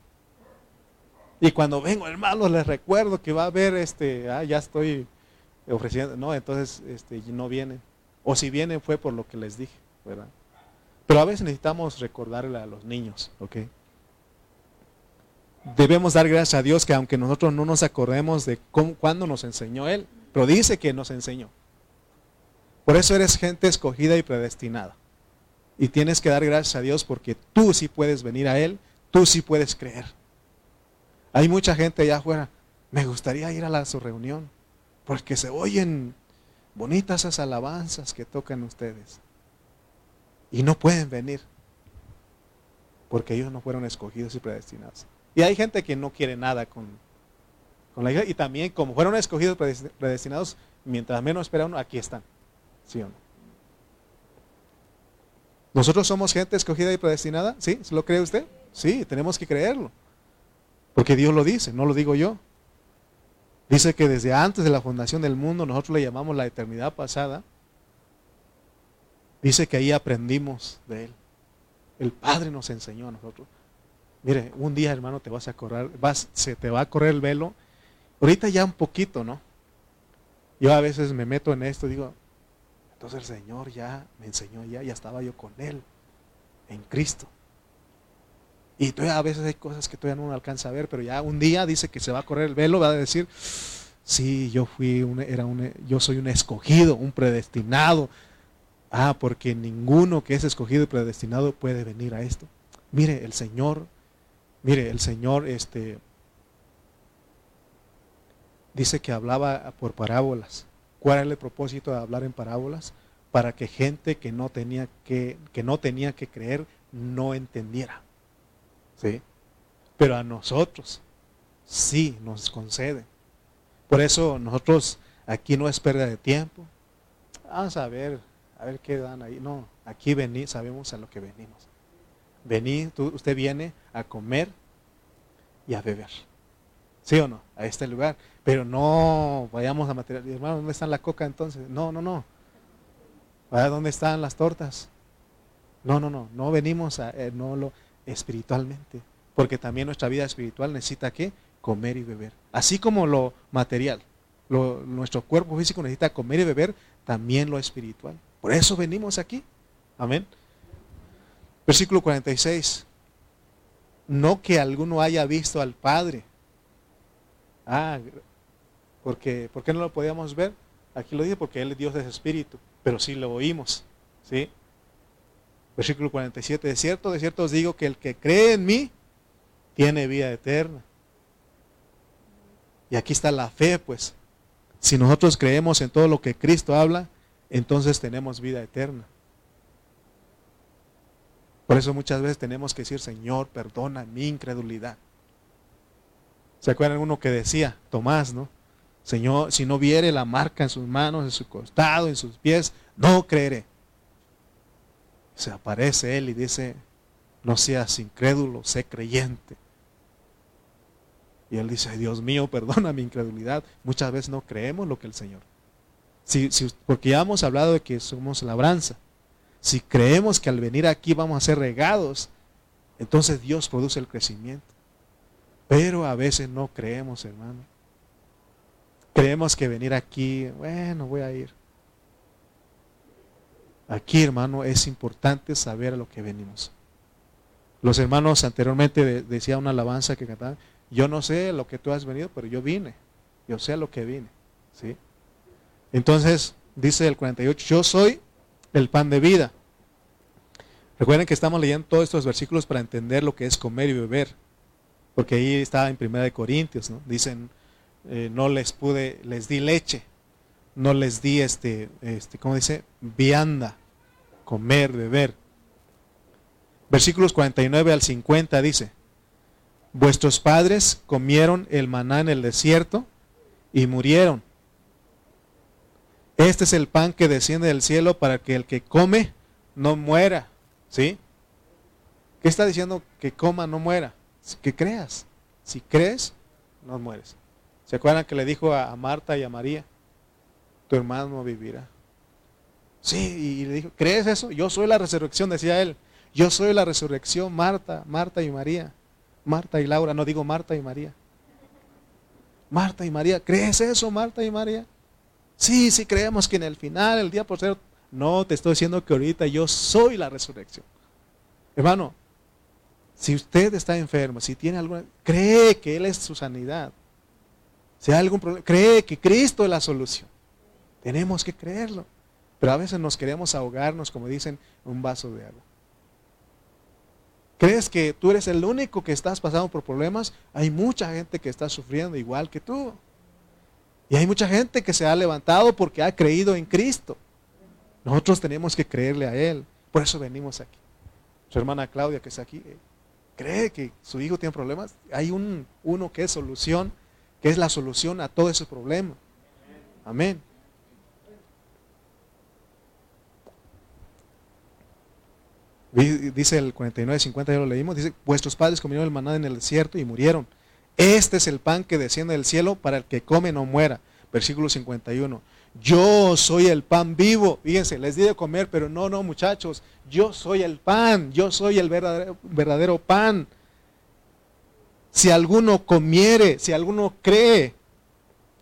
Y cuando vengo, hermano, les recuerdo que va a haber este, ah, ya estoy ofreciendo, no, entonces este, no vienen. O si vienen fue por lo que les dije, ¿verdad? Pero a veces necesitamos recordarle a los niños, ¿ok? debemos dar gracias a Dios que aunque nosotros no nos acordemos de cuándo nos enseñó Él, pero dice que nos enseñó. Por eso eres gente escogida y predestinada. Y tienes que dar gracias a Dios porque tú sí puedes venir a Él, tú sí puedes creer. Hay mucha gente allá afuera, me gustaría ir a la, su reunión, porque se oyen bonitas esas alabanzas que tocan ustedes. Y no pueden venir, porque ellos no fueron escogidos y predestinados. Y hay gente que no quiere nada con, la iglesia. Y también, como fueron escogidos, predestinados, mientras menos espera uno, aquí están. ¿Sí o no? ¿Nosotros somos gente escogida y predestinada? ¿Sí? ¿Lo cree usted? Sí, tenemos que creerlo. Porque Dios lo dice, no lo digo yo. Dice que desde antes de la fundación del mundo, nosotros le llamamos la eternidad pasada. Dice que ahí aprendimos de Él. El Padre nos enseñó a nosotros. Mire, un día, hermano, te vas a correr, vas, se te va a correr el velo. Ahorita ya un poquito, ¿no? Yo a veces me meto en esto y digo, entonces el Señor ya me enseñó, ya, ya estaba yo con Él, en Cristo. Y todavía a veces hay cosas que todavía no alcanza a ver, pero ya un día dice que se va a correr el velo, va a decir, sí, yo fui un, era un, yo soy un escogido, un predestinado. Ah, porque ninguno que es escogido y predestinado puede venir a esto. Mire, el Señor Mire, el Señor este, dice que hablaba por parábolas. ¿Cuál era el propósito de hablar en parábolas? Para que gente que no tenía que, que, no tenía que creer no entendiera. ¿Sí? Pero a nosotros sí nos concede. Por eso nosotros aquí no es pérdida de tiempo. Vamos a ver, a ver qué dan ahí. No, aquí vení, sabemos a lo que venimos. Vení, usted viene a comer y a beber. ¿Sí o no? A este lugar. Pero no vayamos a material. Hermano, ¿dónde está la coca entonces? No, no, no. ¿A dónde están las tortas? No, no, no. No venimos a eh, no lo espiritualmente. Porque también nuestra vida espiritual necesita qué? Comer y beber. Así como lo material. nuestro cuerpo físico necesita comer y beber, también lo espiritual. Por eso venimos aquí. Amén. Versículo 46. No que alguno haya visto al Padre. Ah, porque, ¿por qué no lo podíamos ver? Aquí lo dice porque Él es Dios de espíritu, pero sí lo oímos. ¿sí? Versículo 47. De cierto, de cierto os digo que el que cree en mí tiene vida eterna. Y aquí está la fe, pues. Si nosotros creemos en todo lo que Cristo habla, entonces tenemos vida eterna. Por eso muchas veces tenemos que decir, Señor, perdona mi incredulidad. ¿Se acuerdan uno que decía, Tomás, ¿no? Señor, si no viere la marca en sus manos, en su costado, en sus pies, no creeré. Se aparece él y dice, no seas incrédulo, sé creyente. Y él dice, Dios mío, perdona mi incredulidad. Muchas veces no creemos lo que el Señor. Si, porque ya hemos hablado de que somos labranza. Si creemos que al venir aquí vamos a ser regados, entonces Dios produce el crecimiento. Pero a veces no creemos, hermano. Creemos que venir aquí, bueno, voy a ir. Aquí, hermano, es importante saber a lo que venimos. Los hermanos anteriormente decía una alabanza que cantaban, yo no sé lo que tú has venido, pero yo vine. Yo sé a lo que vine. ¿sí? Entonces, dice el 48, yo soy el pan de vida. Recuerden que estamos leyendo todos estos versículos para entender lo que es comer y beber. Porque ahí está en Primera de Corintios, ¿no? Dicen, eh, no les pude, les di leche, no les di este, este, ¿cómo dice? Vianda, comer, beber. Versículos 49 al 50 dice, vuestros padres comieron el maná en el desierto y murieron. Este es el pan que desciende del cielo para que el que come no muera. ¿Sí? ¿Qué está diciendo que coma, no muera? Que creas. Si crees, no mueres. ¿Se acuerdan que le dijo a, Marta y a María? Tu hermano vivirá. Sí, y le dijo, ¿crees eso? Yo soy la resurrección, decía él. Yo soy la resurrección, Marta, Marta y María. Marta y Laura, no digo Marta y María. Marta y María, ¿crees eso, Marta y María? Sí, sí creemos que en el final, el día posterior, no, te estoy diciendo que ahorita yo soy la resurrección. Hermano, si usted está enfermo, si tiene alguna, cree que Él es su sanidad. Si hay algún problema, cree que Cristo es la solución. Tenemos que creerlo. Pero a veces nos queremos ahogarnos, como dicen, en un vaso de agua. ¿Crees que tú eres el único que estás pasando por problemas? Hay mucha gente que está sufriendo igual que tú. Y hay mucha gente que se ha levantado porque ha creído en Cristo. Nosotros tenemos que creerle a Él. Por eso venimos aquí. Su hermana Claudia, que está aquí, eh, cree que su hijo tiene problemas. Hay un, uno que es solución, que es la solución a todo ese problema. Amén. Dice el 49, 50, ya lo leímos. Dice, vuestros padres comieron el maná en el desierto y murieron. Este es el pan que desciende del cielo para el que come no muera. Versículo 51. Yo soy el pan vivo. Fíjense, les di de comer, pero no, no, muchachos. Yo soy el pan. Yo soy el verdadero, pan. Si alguno comiere, si alguno cree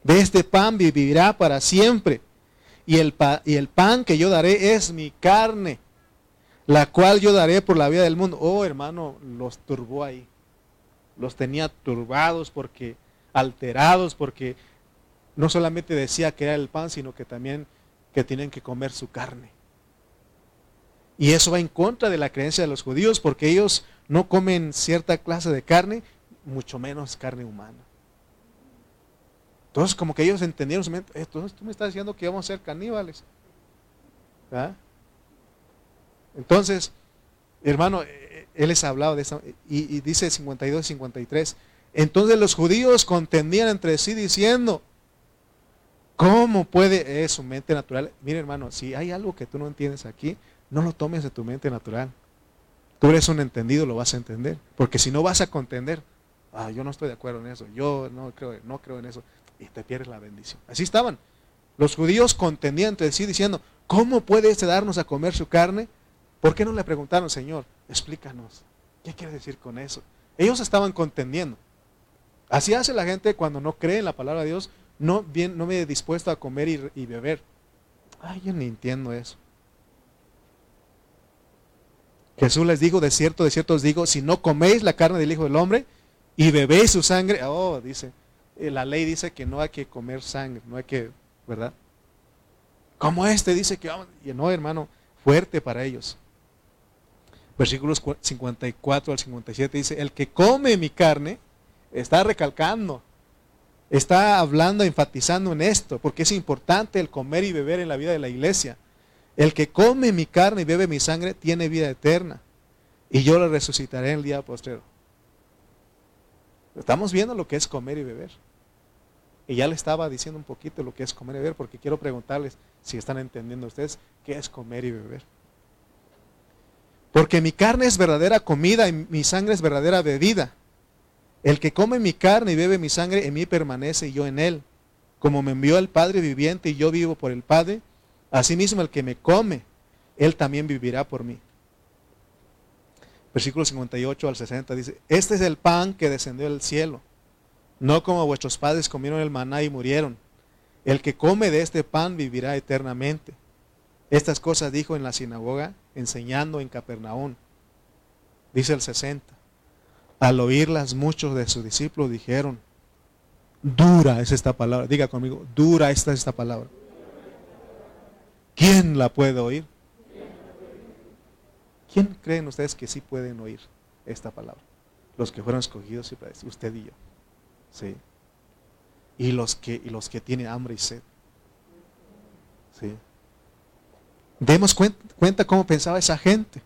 de este pan, vivirá para siempre. Y el, y el pan que yo daré es mi carne, la cual yo daré por la vida del mundo. Oh, hermano, los turbó ahí. Los tenía turbados porque, alterados porque no solamente decía que era el pan, sino que también que tienen que comer su carne. Y eso va en contra de la creencia de los judíos, porque ellos no comen cierta clase de carne, mucho menos carne humana. Entonces, como que ellos entendieron, entonces tú me estás diciendo que vamos a ser caníbales. Entonces, hermano, eh, él les ha hablado de eso, y, dice 52 53, entonces los judíos contendían entre sí diciendo, ¿Cómo puede es su mente natural? Mire hermano, si hay algo que tú no entiendes aquí, no lo tomes de tu mente natural. Tú eres un entendido, lo vas a entender. Porque si no vas a contender, ah, yo no estoy de acuerdo en eso, yo no creo, no creo en eso, y te pierdes la bendición. Así estaban. Los judíos contendían entre sí diciendo, ¿cómo puede este darnos a comer su carne? ¿Por qué no le preguntaron, Señor, explícanos? ¿Qué quiere decir con eso? Ellos estaban contendiendo. Así hace la gente cuando no cree en la palabra de Dios, no, bien, no me dispuesto a comer y, beber. Ay, yo ni entiendo eso. Jesús les dijo, de cierto, de cierto os digo, si no coméis la carne del Hijo del Hombre y bebéis su sangre, oh, dice, eh, la ley dice que no hay que comer sangre, no hay que, ¿verdad? Como este dice que vamos, y no, hermano, fuerte para ellos. Versículos 54 al 57 dice, el que come mi carne, está recalcando, está hablando, enfatizando en esto, porque es importante el comer y beber en la vida de la iglesia. El que come mi carne y bebe mi sangre tiene vida eterna, y yo le resucitaré el día postrero. Estamos viendo lo que es comer y beber. Y ya le estaba diciendo un poquito lo que es comer y beber, porque quiero preguntarles si están entendiendo ustedes qué es comer y beber. Porque mi carne es verdadera comida y mi sangre es verdadera bebida. El que come mi carne y bebe mi sangre, en mí permanece y yo en él. Como me envió el Padre viviente y yo vivo por el Padre, asimismo el que me come, él también vivirá por mí. Versículo 58 al 60 dice, este es el pan que descendió del cielo, no como vuestros padres comieron el maná y murieron. El que come de este pan vivirá eternamente. Estas cosas dijo en la sinagoga, enseñando en Capernaum. Dice el 60. Al oírlas muchos de sus discípulos dijeron, dura es esta palabra. Diga conmigo, dura esta esta palabra. ¿Quién la puede oír? ¿Quién creen ustedes que sí pueden oír esta palabra? Los que fueron escogidos, usted y yo. ¿Sí? Y los que, y los que tienen hambre y sed. ¿Sí? Demos cuenta, cuenta cómo pensaba esa gente.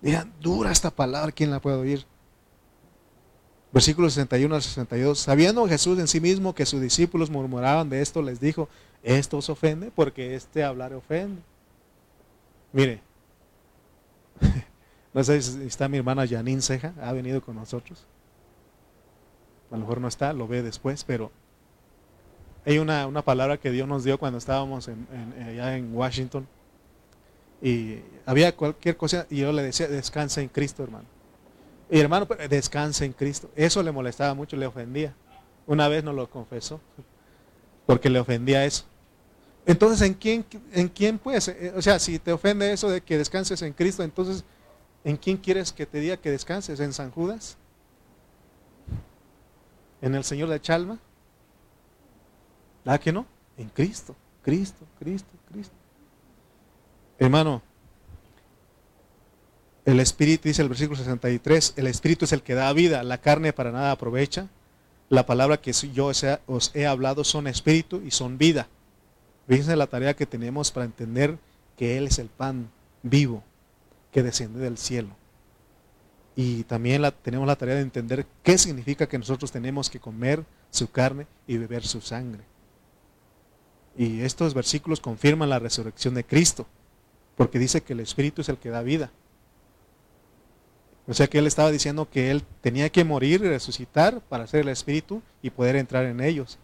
Digan, dura esta palabra, ¿quién la puede oír? Versículos 61 al 62. Sabiendo Jesús en sí mismo que sus discípulos murmuraban de esto, les dijo, esto os ofende porque este hablar ofende. Mire, No sé si está mi hermana Janine Ceja, ha venido con nosotros. A lo mejor no está, lo ve después, pero hay una, palabra que Dios nos dio cuando estábamos en, allá en Washington. Y había cualquier cosa y yo le decía, descansa en Cristo, hermano. Y hermano, pues, descansa en Cristo. Eso le molestaba mucho, le ofendía. Una vez nos lo confesó, porque le ofendía eso. Entonces, ¿en quién, en quién pues? O sea, si te ofende eso de que descanses en Cristo, entonces, ¿en quién quieres que te diga que descanses? ¿En San Judas? ¿En el Señor de Chalma? ¿Ah, que no? En Cristo, Cristo, Cristo. Hermano, el Espíritu, dice el versículo 63, el Espíritu es el que da vida, la carne para nada aprovecha. La palabra que yo os he hablado son espíritu y son vida. Fíjense la tarea que tenemos para entender que Él es el pan vivo que desciende del cielo. Y también la, tenemos la tarea de entender qué significa que nosotros tenemos que comer su carne y beber su sangre. Y estos versículos confirman la resurrección de Cristo, porque dice que el Espíritu es el que da vida. O sea que él estaba diciendo que él tenía que morir y resucitar para ser el Espíritu y poder entrar en ellos.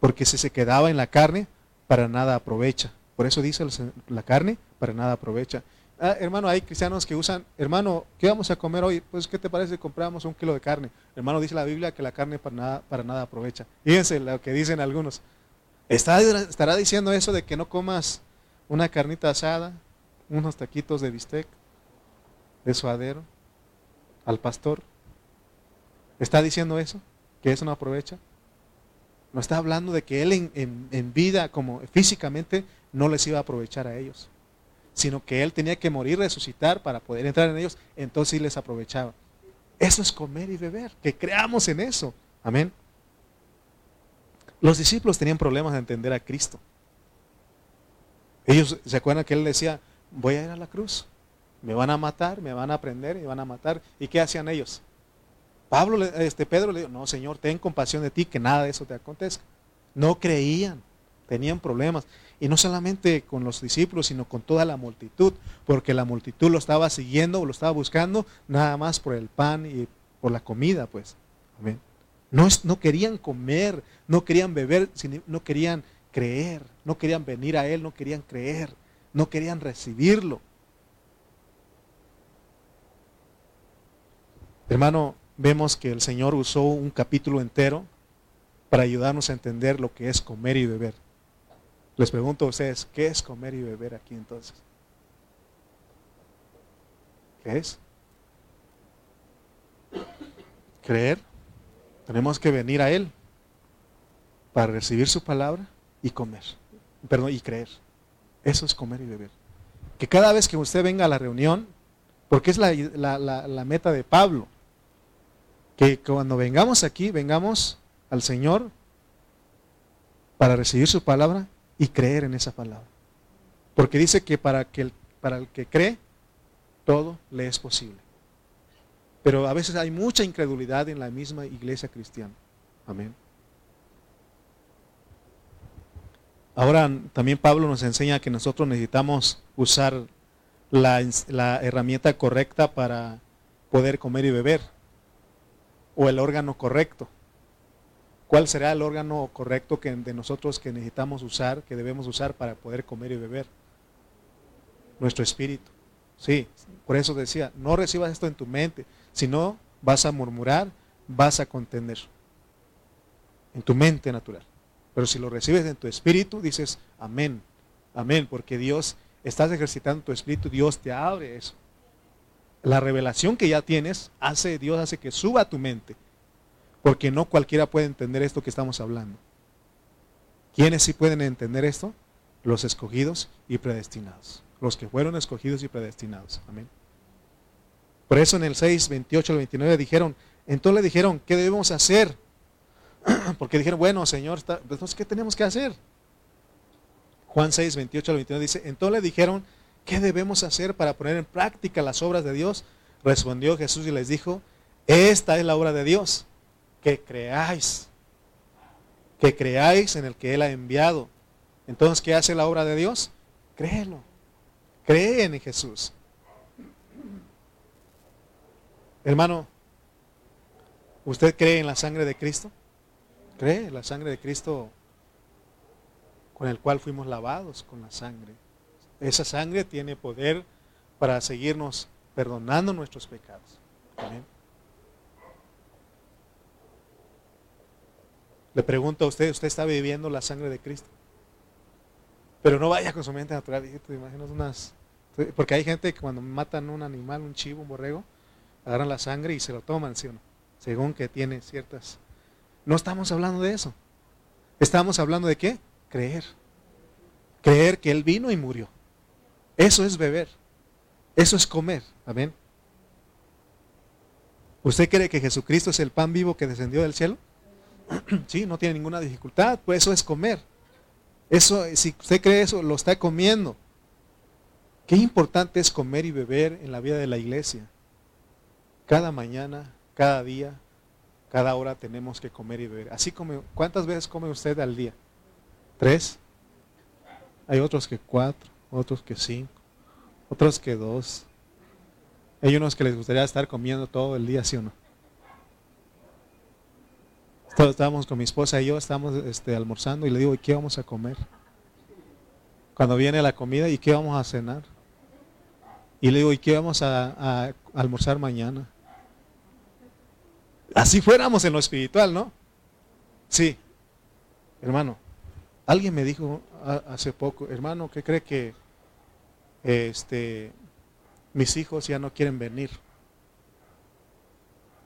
Porque si se quedaba en la carne, para nada aprovecha. Por eso dice la carne, para nada aprovecha. Ah, hermano, hay cristianos que usan, hermano, ¿qué vamos a comer hoy? Pues, ¿qué te parece si compramos un kilo de carne? Hermano, dice la Biblia que la carne para nada, para nada aprovecha. Fíjense lo que dicen algunos. ¿Estará diciendo eso de que no comas una carnita asada, unos taquitos de bistec, de suadero, al pastor? ¿Está diciendo eso? ¿Que eso no aprovecha? No está hablando de que él en, en, vida, como físicamente, no les iba a aprovechar a ellos, sino que él tenía que morir, resucitar para poder entrar en ellos, entonces sí les aprovechaba. Eso es comer y beber, que creamos en eso. Amén. Los discípulos tenían problemas de entender a Cristo. Ellos se acuerdan que él decía, voy a ir a la cruz, me van a matar, me van a prender, me van a matar. ¿Y qué hacían ellos? Pablo, este Pedro le dijo, no Señor, ten compasión de ti, que nada de eso te acontezca. No creían, tenían problemas. Y no solamente con los discípulos, sino con toda la multitud, porque la multitud lo estaba siguiendo, lo estaba buscando, nada más por el pan y por la comida, pues. Amén. No, no querían comer, no querían beber, no querían creer, no querían venir a Él, no querían creer, no querían recibirlo. Hermano, vemos que el Señor usó un capítulo entero para ayudarnos a entender lo que es comer y beber. Les pregunto a ustedes, ¿qué es comer y beber aquí entonces? ¿Qué es? Creer. Tenemos que venir a Él para recibir su palabra y comer. Perdón, y creer. Eso es comer y beber. Que cada vez que usted venga a la reunión, porque es la, meta de Pablo, que cuando vengamos aquí, vengamos al Señor para recibir su palabra y creer en esa palabra. Porque dice que para, que para el que cree, todo le es posible. Pero a veces hay mucha incredulidad en la misma iglesia cristiana. Amén. Ahora también Pablo nos enseña que nosotros necesitamos usar la, herramienta correcta para poder comer y beber. O el órgano correcto. ¿Cuál será el órgano correcto que, de nosotros que necesitamos usar, que debemos usar para poder comer y beber? Nuestro espíritu. Sí, por eso decía, no recibas esto en tu mente, si no, vas a murmurar, vas a contender. En tu mente natural. Pero si lo recibes en tu espíritu, dices, amén, amén, porque Dios, estás ejercitando tu espíritu, Dios te abre eso. La revelación que ya tienes, hace, Dios hace que suba tu mente. Porque no cualquiera puede entender esto que estamos hablando. ¿Quiénes sí pueden entender esto? Los escogidos y predestinados. Los que fueron escogidos y predestinados. Amén. Por eso en el 6, 28 al 29 dijeron, entonces le dijeron, ¿qué debemos hacer? Porque dijeron, bueno, Señor, entonces, ¿qué tenemos que hacer? Juan 6, 28 al 29 dice, entonces le dijeron, ¿qué debemos hacer para poner en práctica las obras de Dios? Respondió Jesús y les dijo, esta es la obra de Dios, que creáis, que creáis en el que Él ha enviado. Entonces, ¿qué hace la obra de Dios? Créelo, creen en Jesús. Hermano, ¿usted cree en la sangre de Cristo? ¿Cree la sangre de Cristo con el cual fuimos lavados con la sangre? Esa sangre tiene poder para seguirnos perdonando nuestros pecados. Le pregunto a usted, ¿usted está viviendo la sangre de Cristo? Pero no vaya con su mente natural, te imaginas unas... Porque hay gente que cuando matan un animal, un chivo, un borrego, agarran la sangre y se lo toman, ¿sí? Según que tiene ciertas... No estamos hablando de eso. Estamos hablando de qué? Creer. Creer que Él vino y murió. Eso es beber. Eso es comer. Amén. ¿Usted cree que Jesucristo es el pan vivo que descendió del cielo? sí, no tiene ninguna dificultad, pues eso es comer. Eso, si usted cree eso, lo está comiendo. Qué importante es comer y beber en la vida de la iglesia. Cada mañana, cada día, cada hora tenemos que comer y beber. Así como, ¿cuántas veces come usted al día? ¿Tres? Hay otros que cuatro, otros que cinco, otros que dos. Hay unos que les gustaría estar comiendo todo el día, ¿sí o no? estábamos con mi esposa y yo, estábamos este, almorzando y le digo, ¿y qué vamos a comer? Cuando viene la comida, ¿y qué vamos a cenar? Y le digo, ¿y qué vamos a, almorzar mañana? Así fuéramos en lo espiritual, ¿no? Sí, hermano. Alguien me dijo hace poco, hermano, ¿qué cree que este, mis hijos ya no quieren venir?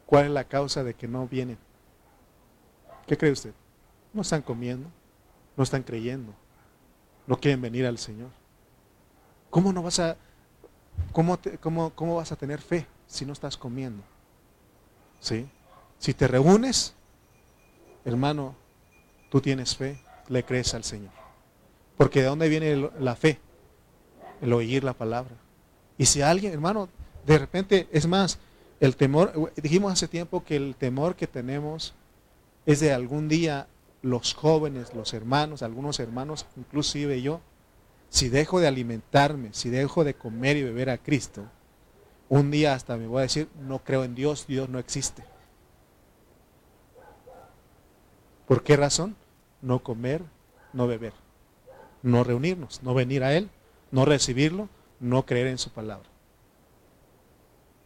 ¿Cuál es la causa de que no vienen? ¿Qué cree usted? No están comiendo, no están creyendo, no quieren venir al Señor. ¿Cómo no vas a, cómo, cómo, vas a tener fe si no estás comiendo? ¿Sí? Si te reúnes, hermano, tú tienes fe, le crees al Señor. Porque ¿de dónde viene la fe? El oír la palabra. Y si alguien, hermano, de repente, es más, el temor, dijimos hace tiempo que el temor que tenemos es de algún día los jóvenes, los hermanos, algunos hermanos, inclusive yo, si dejo de alimentarme, si dejo de comer y beber a Cristo, un día hasta me voy a decir, no creo en Dios, Dios no existe. ¿Por qué razón? No comer, no beber, no reunirnos, no venir a Él, no recibirlo, no creer en su palabra.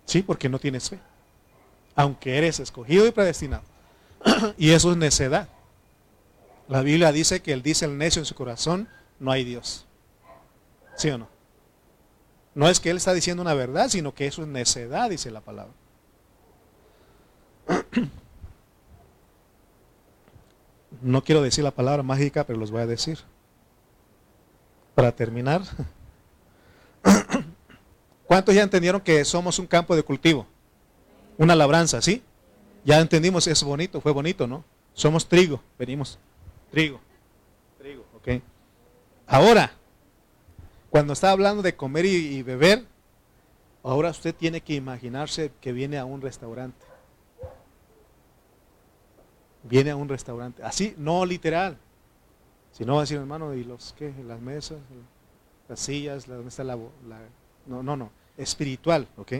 Sí, porque no tienes fe. Aunque eres escogido y predestinado. y eso es necedad. La Biblia dice que él dice el necio en su corazón, no hay Dios. ¿Sí o no? No es que él está diciendo una verdad, sino que eso es necedad, dice la palabra. No quiero decir la palabra mágica, pero los voy a decir. Para terminar, ¿cuántos ya entendieron que somos un campo de cultivo? Una labranza, ¿sí? Ya entendimos, es bonito, fue bonito, ¿no? Somos trigo, venimos, trigo, trigo, ok. Ahora, cuando está hablando de comer y, beber, ahora usted tiene que imaginarse que viene a un restaurante. Viene a un restaurante, así, no literal, si no va a decir, hermano, ¿y los qué? Las mesas, las sillas, ¿dónde está la, la... No, no, no, espiritual, ¿ok?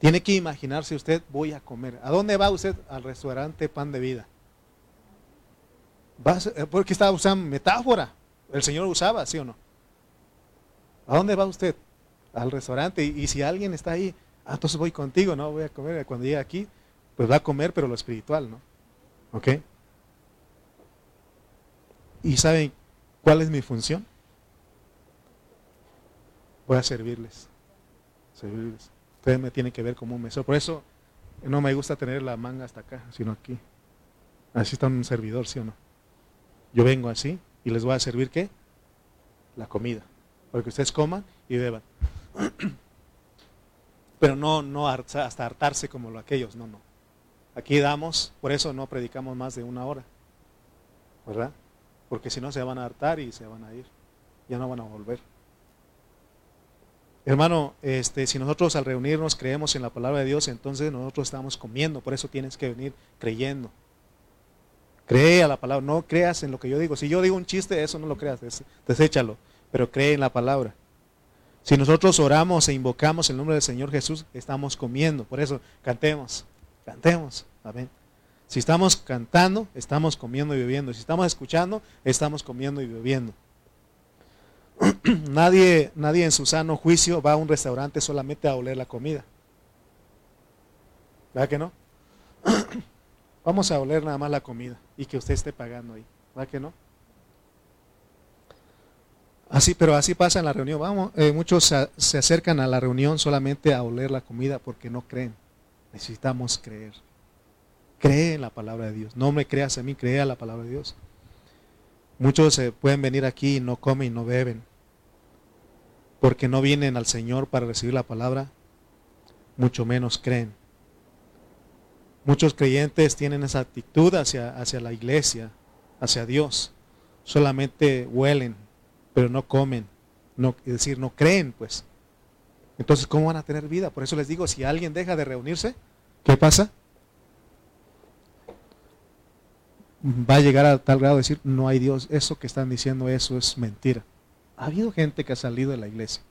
Tiene que imaginarse usted, voy a comer. ¿A dónde va usted? Al restaurante Pan de Vida. Eh, porque estaba usando metáfora. El Señor usaba, ¿sí o no? ¿A dónde va usted? Al restaurante. Y, si alguien está ahí, ah, entonces voy contigo, ¿no? Voy a comer. Cuando llegue aquí, pues va a comer, pero lo espiritual, ¿no? ¿Ok? ¿Y saben cuál es mi función? Voy a servirles. Servirles. Ustedes me tienen que ver como un mesero. Por eso no me gusta tener la manga hasta acá, sino aquí. Así está un servidor, ¿sí o no? Yo vengo así y les voy a servir qué? La comida. Para que ustedes coman y beban. Pero no, no hasta hartarse como lo aquellos, no, no. Aquí damos, por eso no predicamos más de una hora. ¿Verdad? Porque si no se van a hartar y se van a ir. Ya no van a volver. Hermano, este, si nosotros al reunirnos creemos en la palabra de Dios, entonces nosotros estamos comiendo, por eso tienes que venir creyendo. Cree a la palabra, no creas en lo que yo digo. Si yo digo un chiste, eso no lo creas, deséchalo, pero cree en la palabra. Si nosotros oramos e invocamos el nombre del Señor Jesús, estamos comiendo. Por eso, cantemos, cantemos. Amén. Si estamos cantando, estamos comiendo y bebiendo. Si estamos escuchando, estamos comiendo y bebiendo. nadie, nadie en su sano juicio va a un restaurante solamente a oler la comida. ¿Verdad que no? Vamos a oler nada más la comida y que usted esté pagando ahí. ¿Verdad que no? Así, pero así pasa en la reunión. Vamos, eh, muchos se, acercan a la reunión solamente a oler la comida porque no creen. Necesitamos creer. Cree en la palabra de Dios. No me creas a mí, crea la palabra de Dios. Muchos se pueden venir aquí y no comen y no beben. Porque no vienen al Señor para recibir la palabra, mucho menos creen. Muchos creyentes tienen esa actitud hacia, hacia la iglesia, hacia Dios. Solamente huelen, pero no comen, no, es decir, no creen, pues. Entonces, ¿cómo van a tener vida? Por eso les digo, si alguien deja de reunirse, ¿qué pasa? Va a llegar a tal grado de decir, no hay Dios, eso que están diciendo, eso es mentira. Ha habido gente que ha salido de la iglesia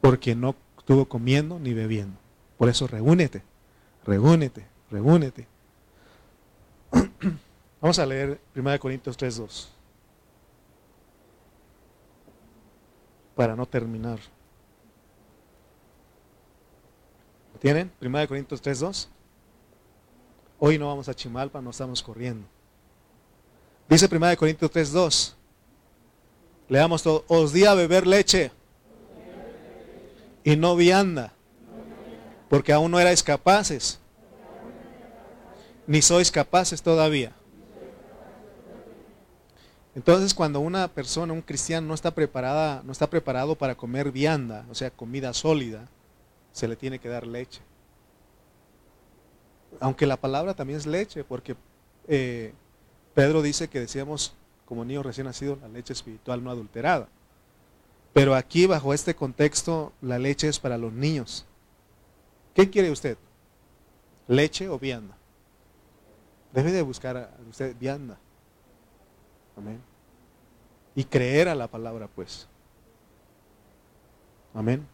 porque no estuvo comiendo ni bebiendo. Por eso reúnete, reúnete, reúnete. Vamos a leer 1 Corintios 3.2. para no terminar. ¿Lo tienen? Primera de Corintios 3.2. Hoy no vamos a Chimalpa, no estamos corriendo. Dice Primera de Corintios 3.2. Leamos todo. Os di a beber leche y no vianda, porque aún no erais capaces, ni sois capaces todavía. Entonces, cuando una persona, un cristiano, no está preparada, no está preparado para comer vianda, o sea, comida sólida, se le tiene que dar leche. Aunque la palabra también es leche, porque eh, Pedro dice que decíamos como niños recién nacidos la leche espiritual no adulterada. Pero aquí, bajo este contexto, la leche es para los niños. ¿Qué quiere usted? ¿Leche o vianda? Debe de buscar a usted vianda. Amén. Y creer a la palabra, pues. Amén.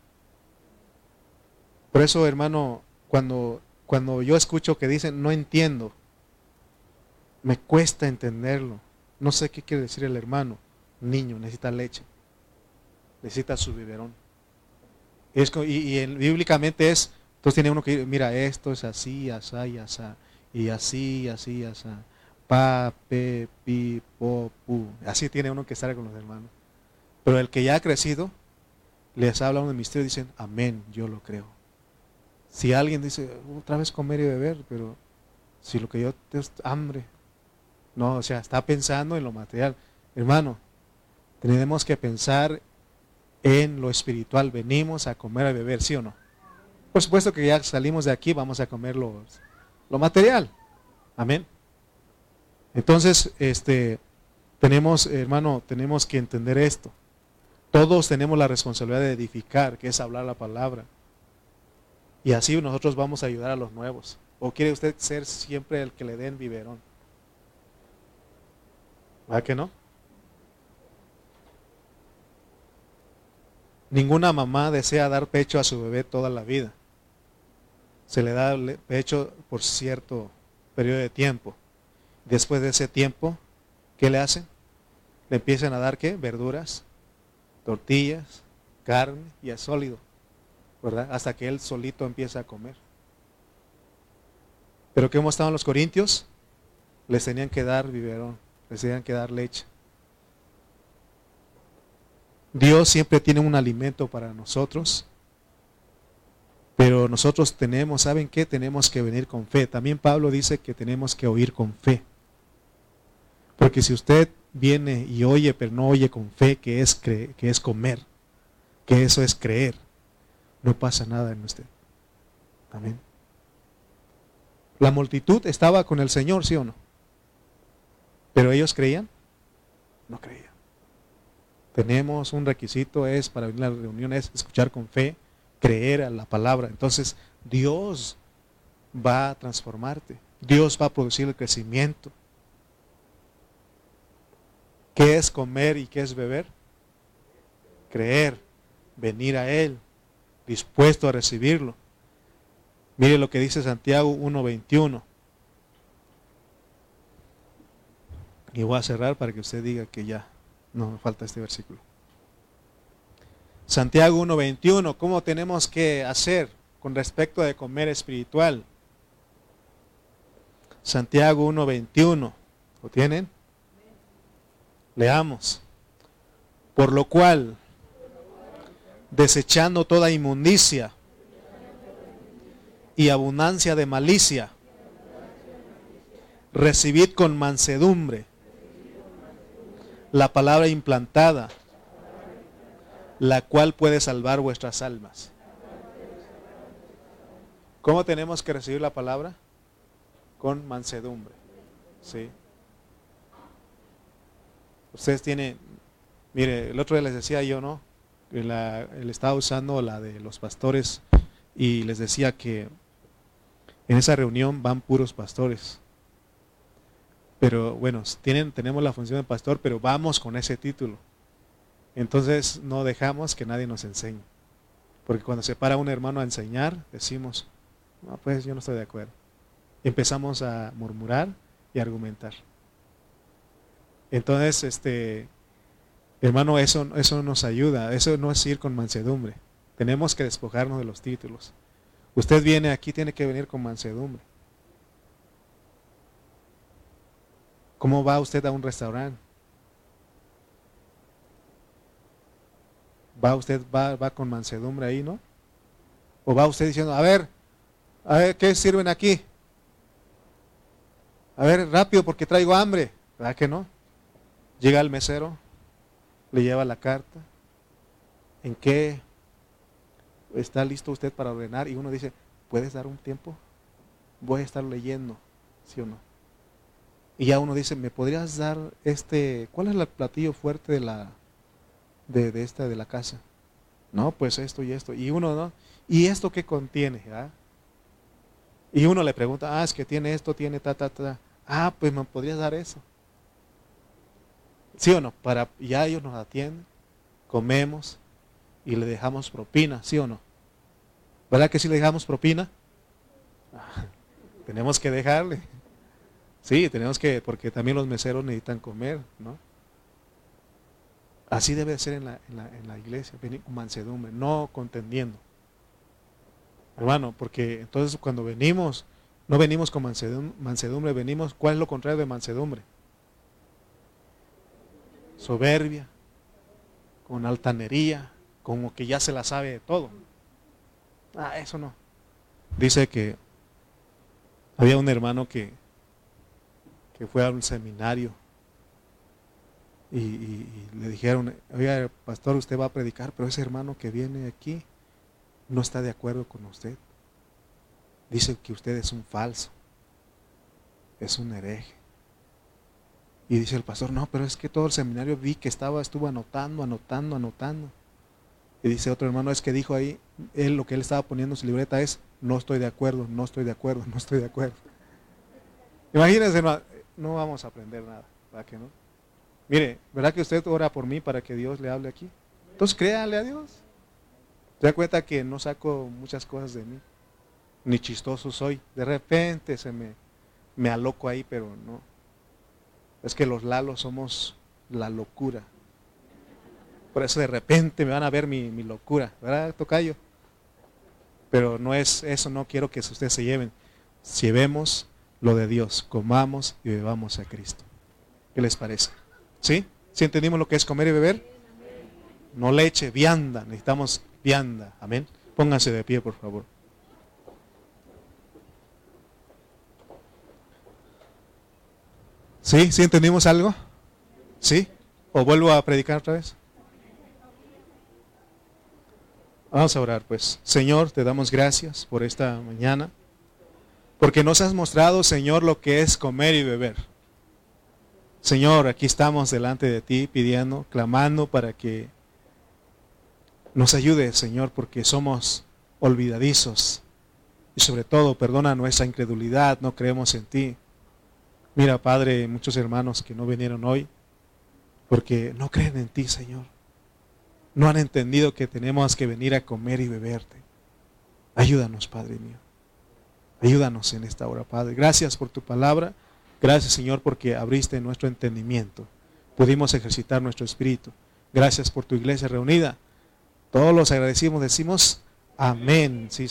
Por eso, hermano, cuando, cuando yo escucho que dicen, no entiendo, me cuesta entenderlo. No sé qué quiere decir el hermano. Niño, necesita leche. Necesita su biberón. Es, y, y bíblicamente es, entonces tiene uno que mira, esto es así, así, así, y así, así, así pa, pe, pi, po, pu. Así tiene uno que estar con los hermanos. Pero el que ya ha crecido, les habla un misterio y dicen, amén, yo lo creo. Si alguien dice, otra vez comer y beber, pero si lo que yo es hambre. No, o sea, está pensando en lo material. Hermano, tenemos que pensar en lo espiritual. Venimos a comer y beber, ¿sí o no? Por supuesto que ya salimos de aquí, vamos a comer lo, lo material. Amén. Entonces, este, tenemos, hermano, tenemos que entender esto. Todos tenemos la responsabilidad de edificar, que es hablar la palabra. Y así nosotros vamos a ayudar a los nuevos. ¿O quiere usted ser siempre el que le den biberón? ¿Va que no? Ninguna mamá desea dar pecho a su bebé toda la vida. Se le da pecho por cierto periodo de tiempo. Después de ese tiempo, ¿qué le hacen? Le empiezan a dar qué? Verduras, tortillas, carne y es sólido, Hasta que él solito empieza a comer. Pero ¿cómo estaban los corintios? Les tenían que dar biberón, les tenían que dar leche. Dios siempre tiene un alimento para nosotros pero nosotros tenemos, ¿saben qué? Tenemos que venir con fe. También Pablo dice que tenemos que oír con fe. Porque si usted viene y oye, pero no oye con fe, que es, que es comer, que eso es creer, no pasa nada en usted. Amén. La multitud estaba con el Señor, ¿sí o no? Pero ellos creían, no creían. Tenemos un requisito, es para venir a la reunión, es escuchar con fe, creer a la palabra. Entonces Dios va a transformarte. Dios va a producir el crecimiento. ¿Qué es comer y qué es beber? Creer. venir a Él, dispuesto a recibirlo. Mire lo que dice Santiago 1.21. Y voy a cerrar para que usted diga que ya no me falta este versículo. Santiago 1.21, ¿cómo tenemos que hacer con respecto de comer espiritual? Santiago 1.21, ¿lo tienen? Leamos. Por lo cual, desechando toda inmundicia y abundancia de malicia, recibid con mansedumbre la palabra implantada, la cual puede salvar vuestras almas. ¿Cómo tenemos que recibir la palabra? Con mansedumbre. ¿Sí? Ustedes tienen, mire, el otro día les decía yo, ¿no? Él estaba usando la de los pastores y les decía que en esa reunión van puros pastores. Pero bueno, tienen, tenemos la función de pastor, pero vamos con ese título. Entonces no dejamos que nadie nos enseñe. Porque cuando se para un hermano a enseñar, decimos, no, pues yo no estoy de acuerdo. empezamos a murmurar y argumentar. Entonces, este, hermano, eso, eso nos ayuda. Eso no es ir con mansedumbre. Tenemos que despojarnos de los títulos. Usted viene aquí, tiene que venir con mansedumbre. ¿Cómo va usted a un restaurante? ¿Va usted va, va con mansedumbre ahí, no? ¿O va usted diciendo, a ver, a ver, ¿qué sirven aquí? A ver, rápido porque traigo hambre. ¿Verdad que no? Llega el mesero, le lleva la carta. ¿En qué está listo usted para ordenar? Y uno dice, ¿puedes dar un tiempo? Voy a estar leyendo, ¿sí o no? Y ya uno dice, ¿me podrías dar este, cuál es el platillo fuerte de la, de, de esta, de la casa? No, pues esto y esto. Y uno, ¿no? ¿Y esto qué contiene? Ah? Y uno le pregunta, ah, es que tiene esto, tiene ta, ta, ta. Ah, pues me podrías dar eso. ¿Sí o no? Para, ya ellos nos atienden, comemos y le dejamos propina, ¿sí o no? ¿Verdad que si le dejamos propina? Ah, tenemos que dejarle. Sí, tenemos que, porque también los meseros necesitan comer, ¿no? Así debe ser en la, en la, en la iglesia, venir con mansedumbre, no contendiendo. Hermano, porque entonces cuando venimos, no venimos con mansedumbre, venimos, ¿cuál es lo contrario de mansedumbre? Soberbia, con altanería, como que ya se la sabe de todo. Ah, eso no. Dice que había un hermano que que fue a un seminario y, le dijeron, oiga, pastor, usted va a predicar, pero ese hermano que viene aquí no está de acuerdo con usted. Dice que usted es un falso, es un hereje. Y dice el pastor, no, pero es que todo el seminario vi que estaba, estuvo anotando, anotando, anotando. Y dice otro hermano, es que dijo ahí, él lo que él estaba poniendo en su libreta es, no estoy de acuerdo, no estoy de acuerdo, no estoy de acuerdo. Imagínense, hermano, no vamos a aprender nada, ¿verdad que no? Mire, ¿verdad que usted ora por mí para que Dios le hable aquí? Entonces créanle a Dios. Se da cuenta que no saco muchas cosas de mí, ni chistoso soy. De repente se me, me aloco ahí, pero no. Es que los lalos somos la locura. Por eso de repente me van a ver mi, locura, ¿verdad, Tocayo? Pero no es eso, no quiero que ustedes se lleven. Si vemos lo de Dios, comamos y bebamos a Cristo. ¿Qué les parece? ¿Sí? ¿Sí entendimos lo que es comer y beber? No leche, vianda, necesitamos vianda. Amén. Pónganse de pie, por favor. ¿Sí? ¿Sí entendimos algo? ¿Sí? ¿O vuelvo a predicar otra vez? Vamos a orar, pues. Señor, te damos gracias por esta mañana. Porque nos has mostrado, Señor, lo que es comer y beber. Señor, aquí estamos delante de ti pidiendo, clamando para que nos ayude, Señor, porque somos olvidadizos. Y sobre todo, perdona nuestra incredulidad, no creemos en ti. Mira, Padre, muchos hermanos que no vinieron hoy, porque no creen en ti, Señor. no han entendido que tenemos que venir a comer y beberte. Ayúdanos, Padre mío. Ayúdanos en esta hora, Padre. Gracias por tu palabra. Gracias, Señor, porque abriste nuestro entendimiento. Pudimos ejercitar nuestro espíritu. Gracias por tu iglesia reunida. Todos los agradecimos, decimos amén. Sí,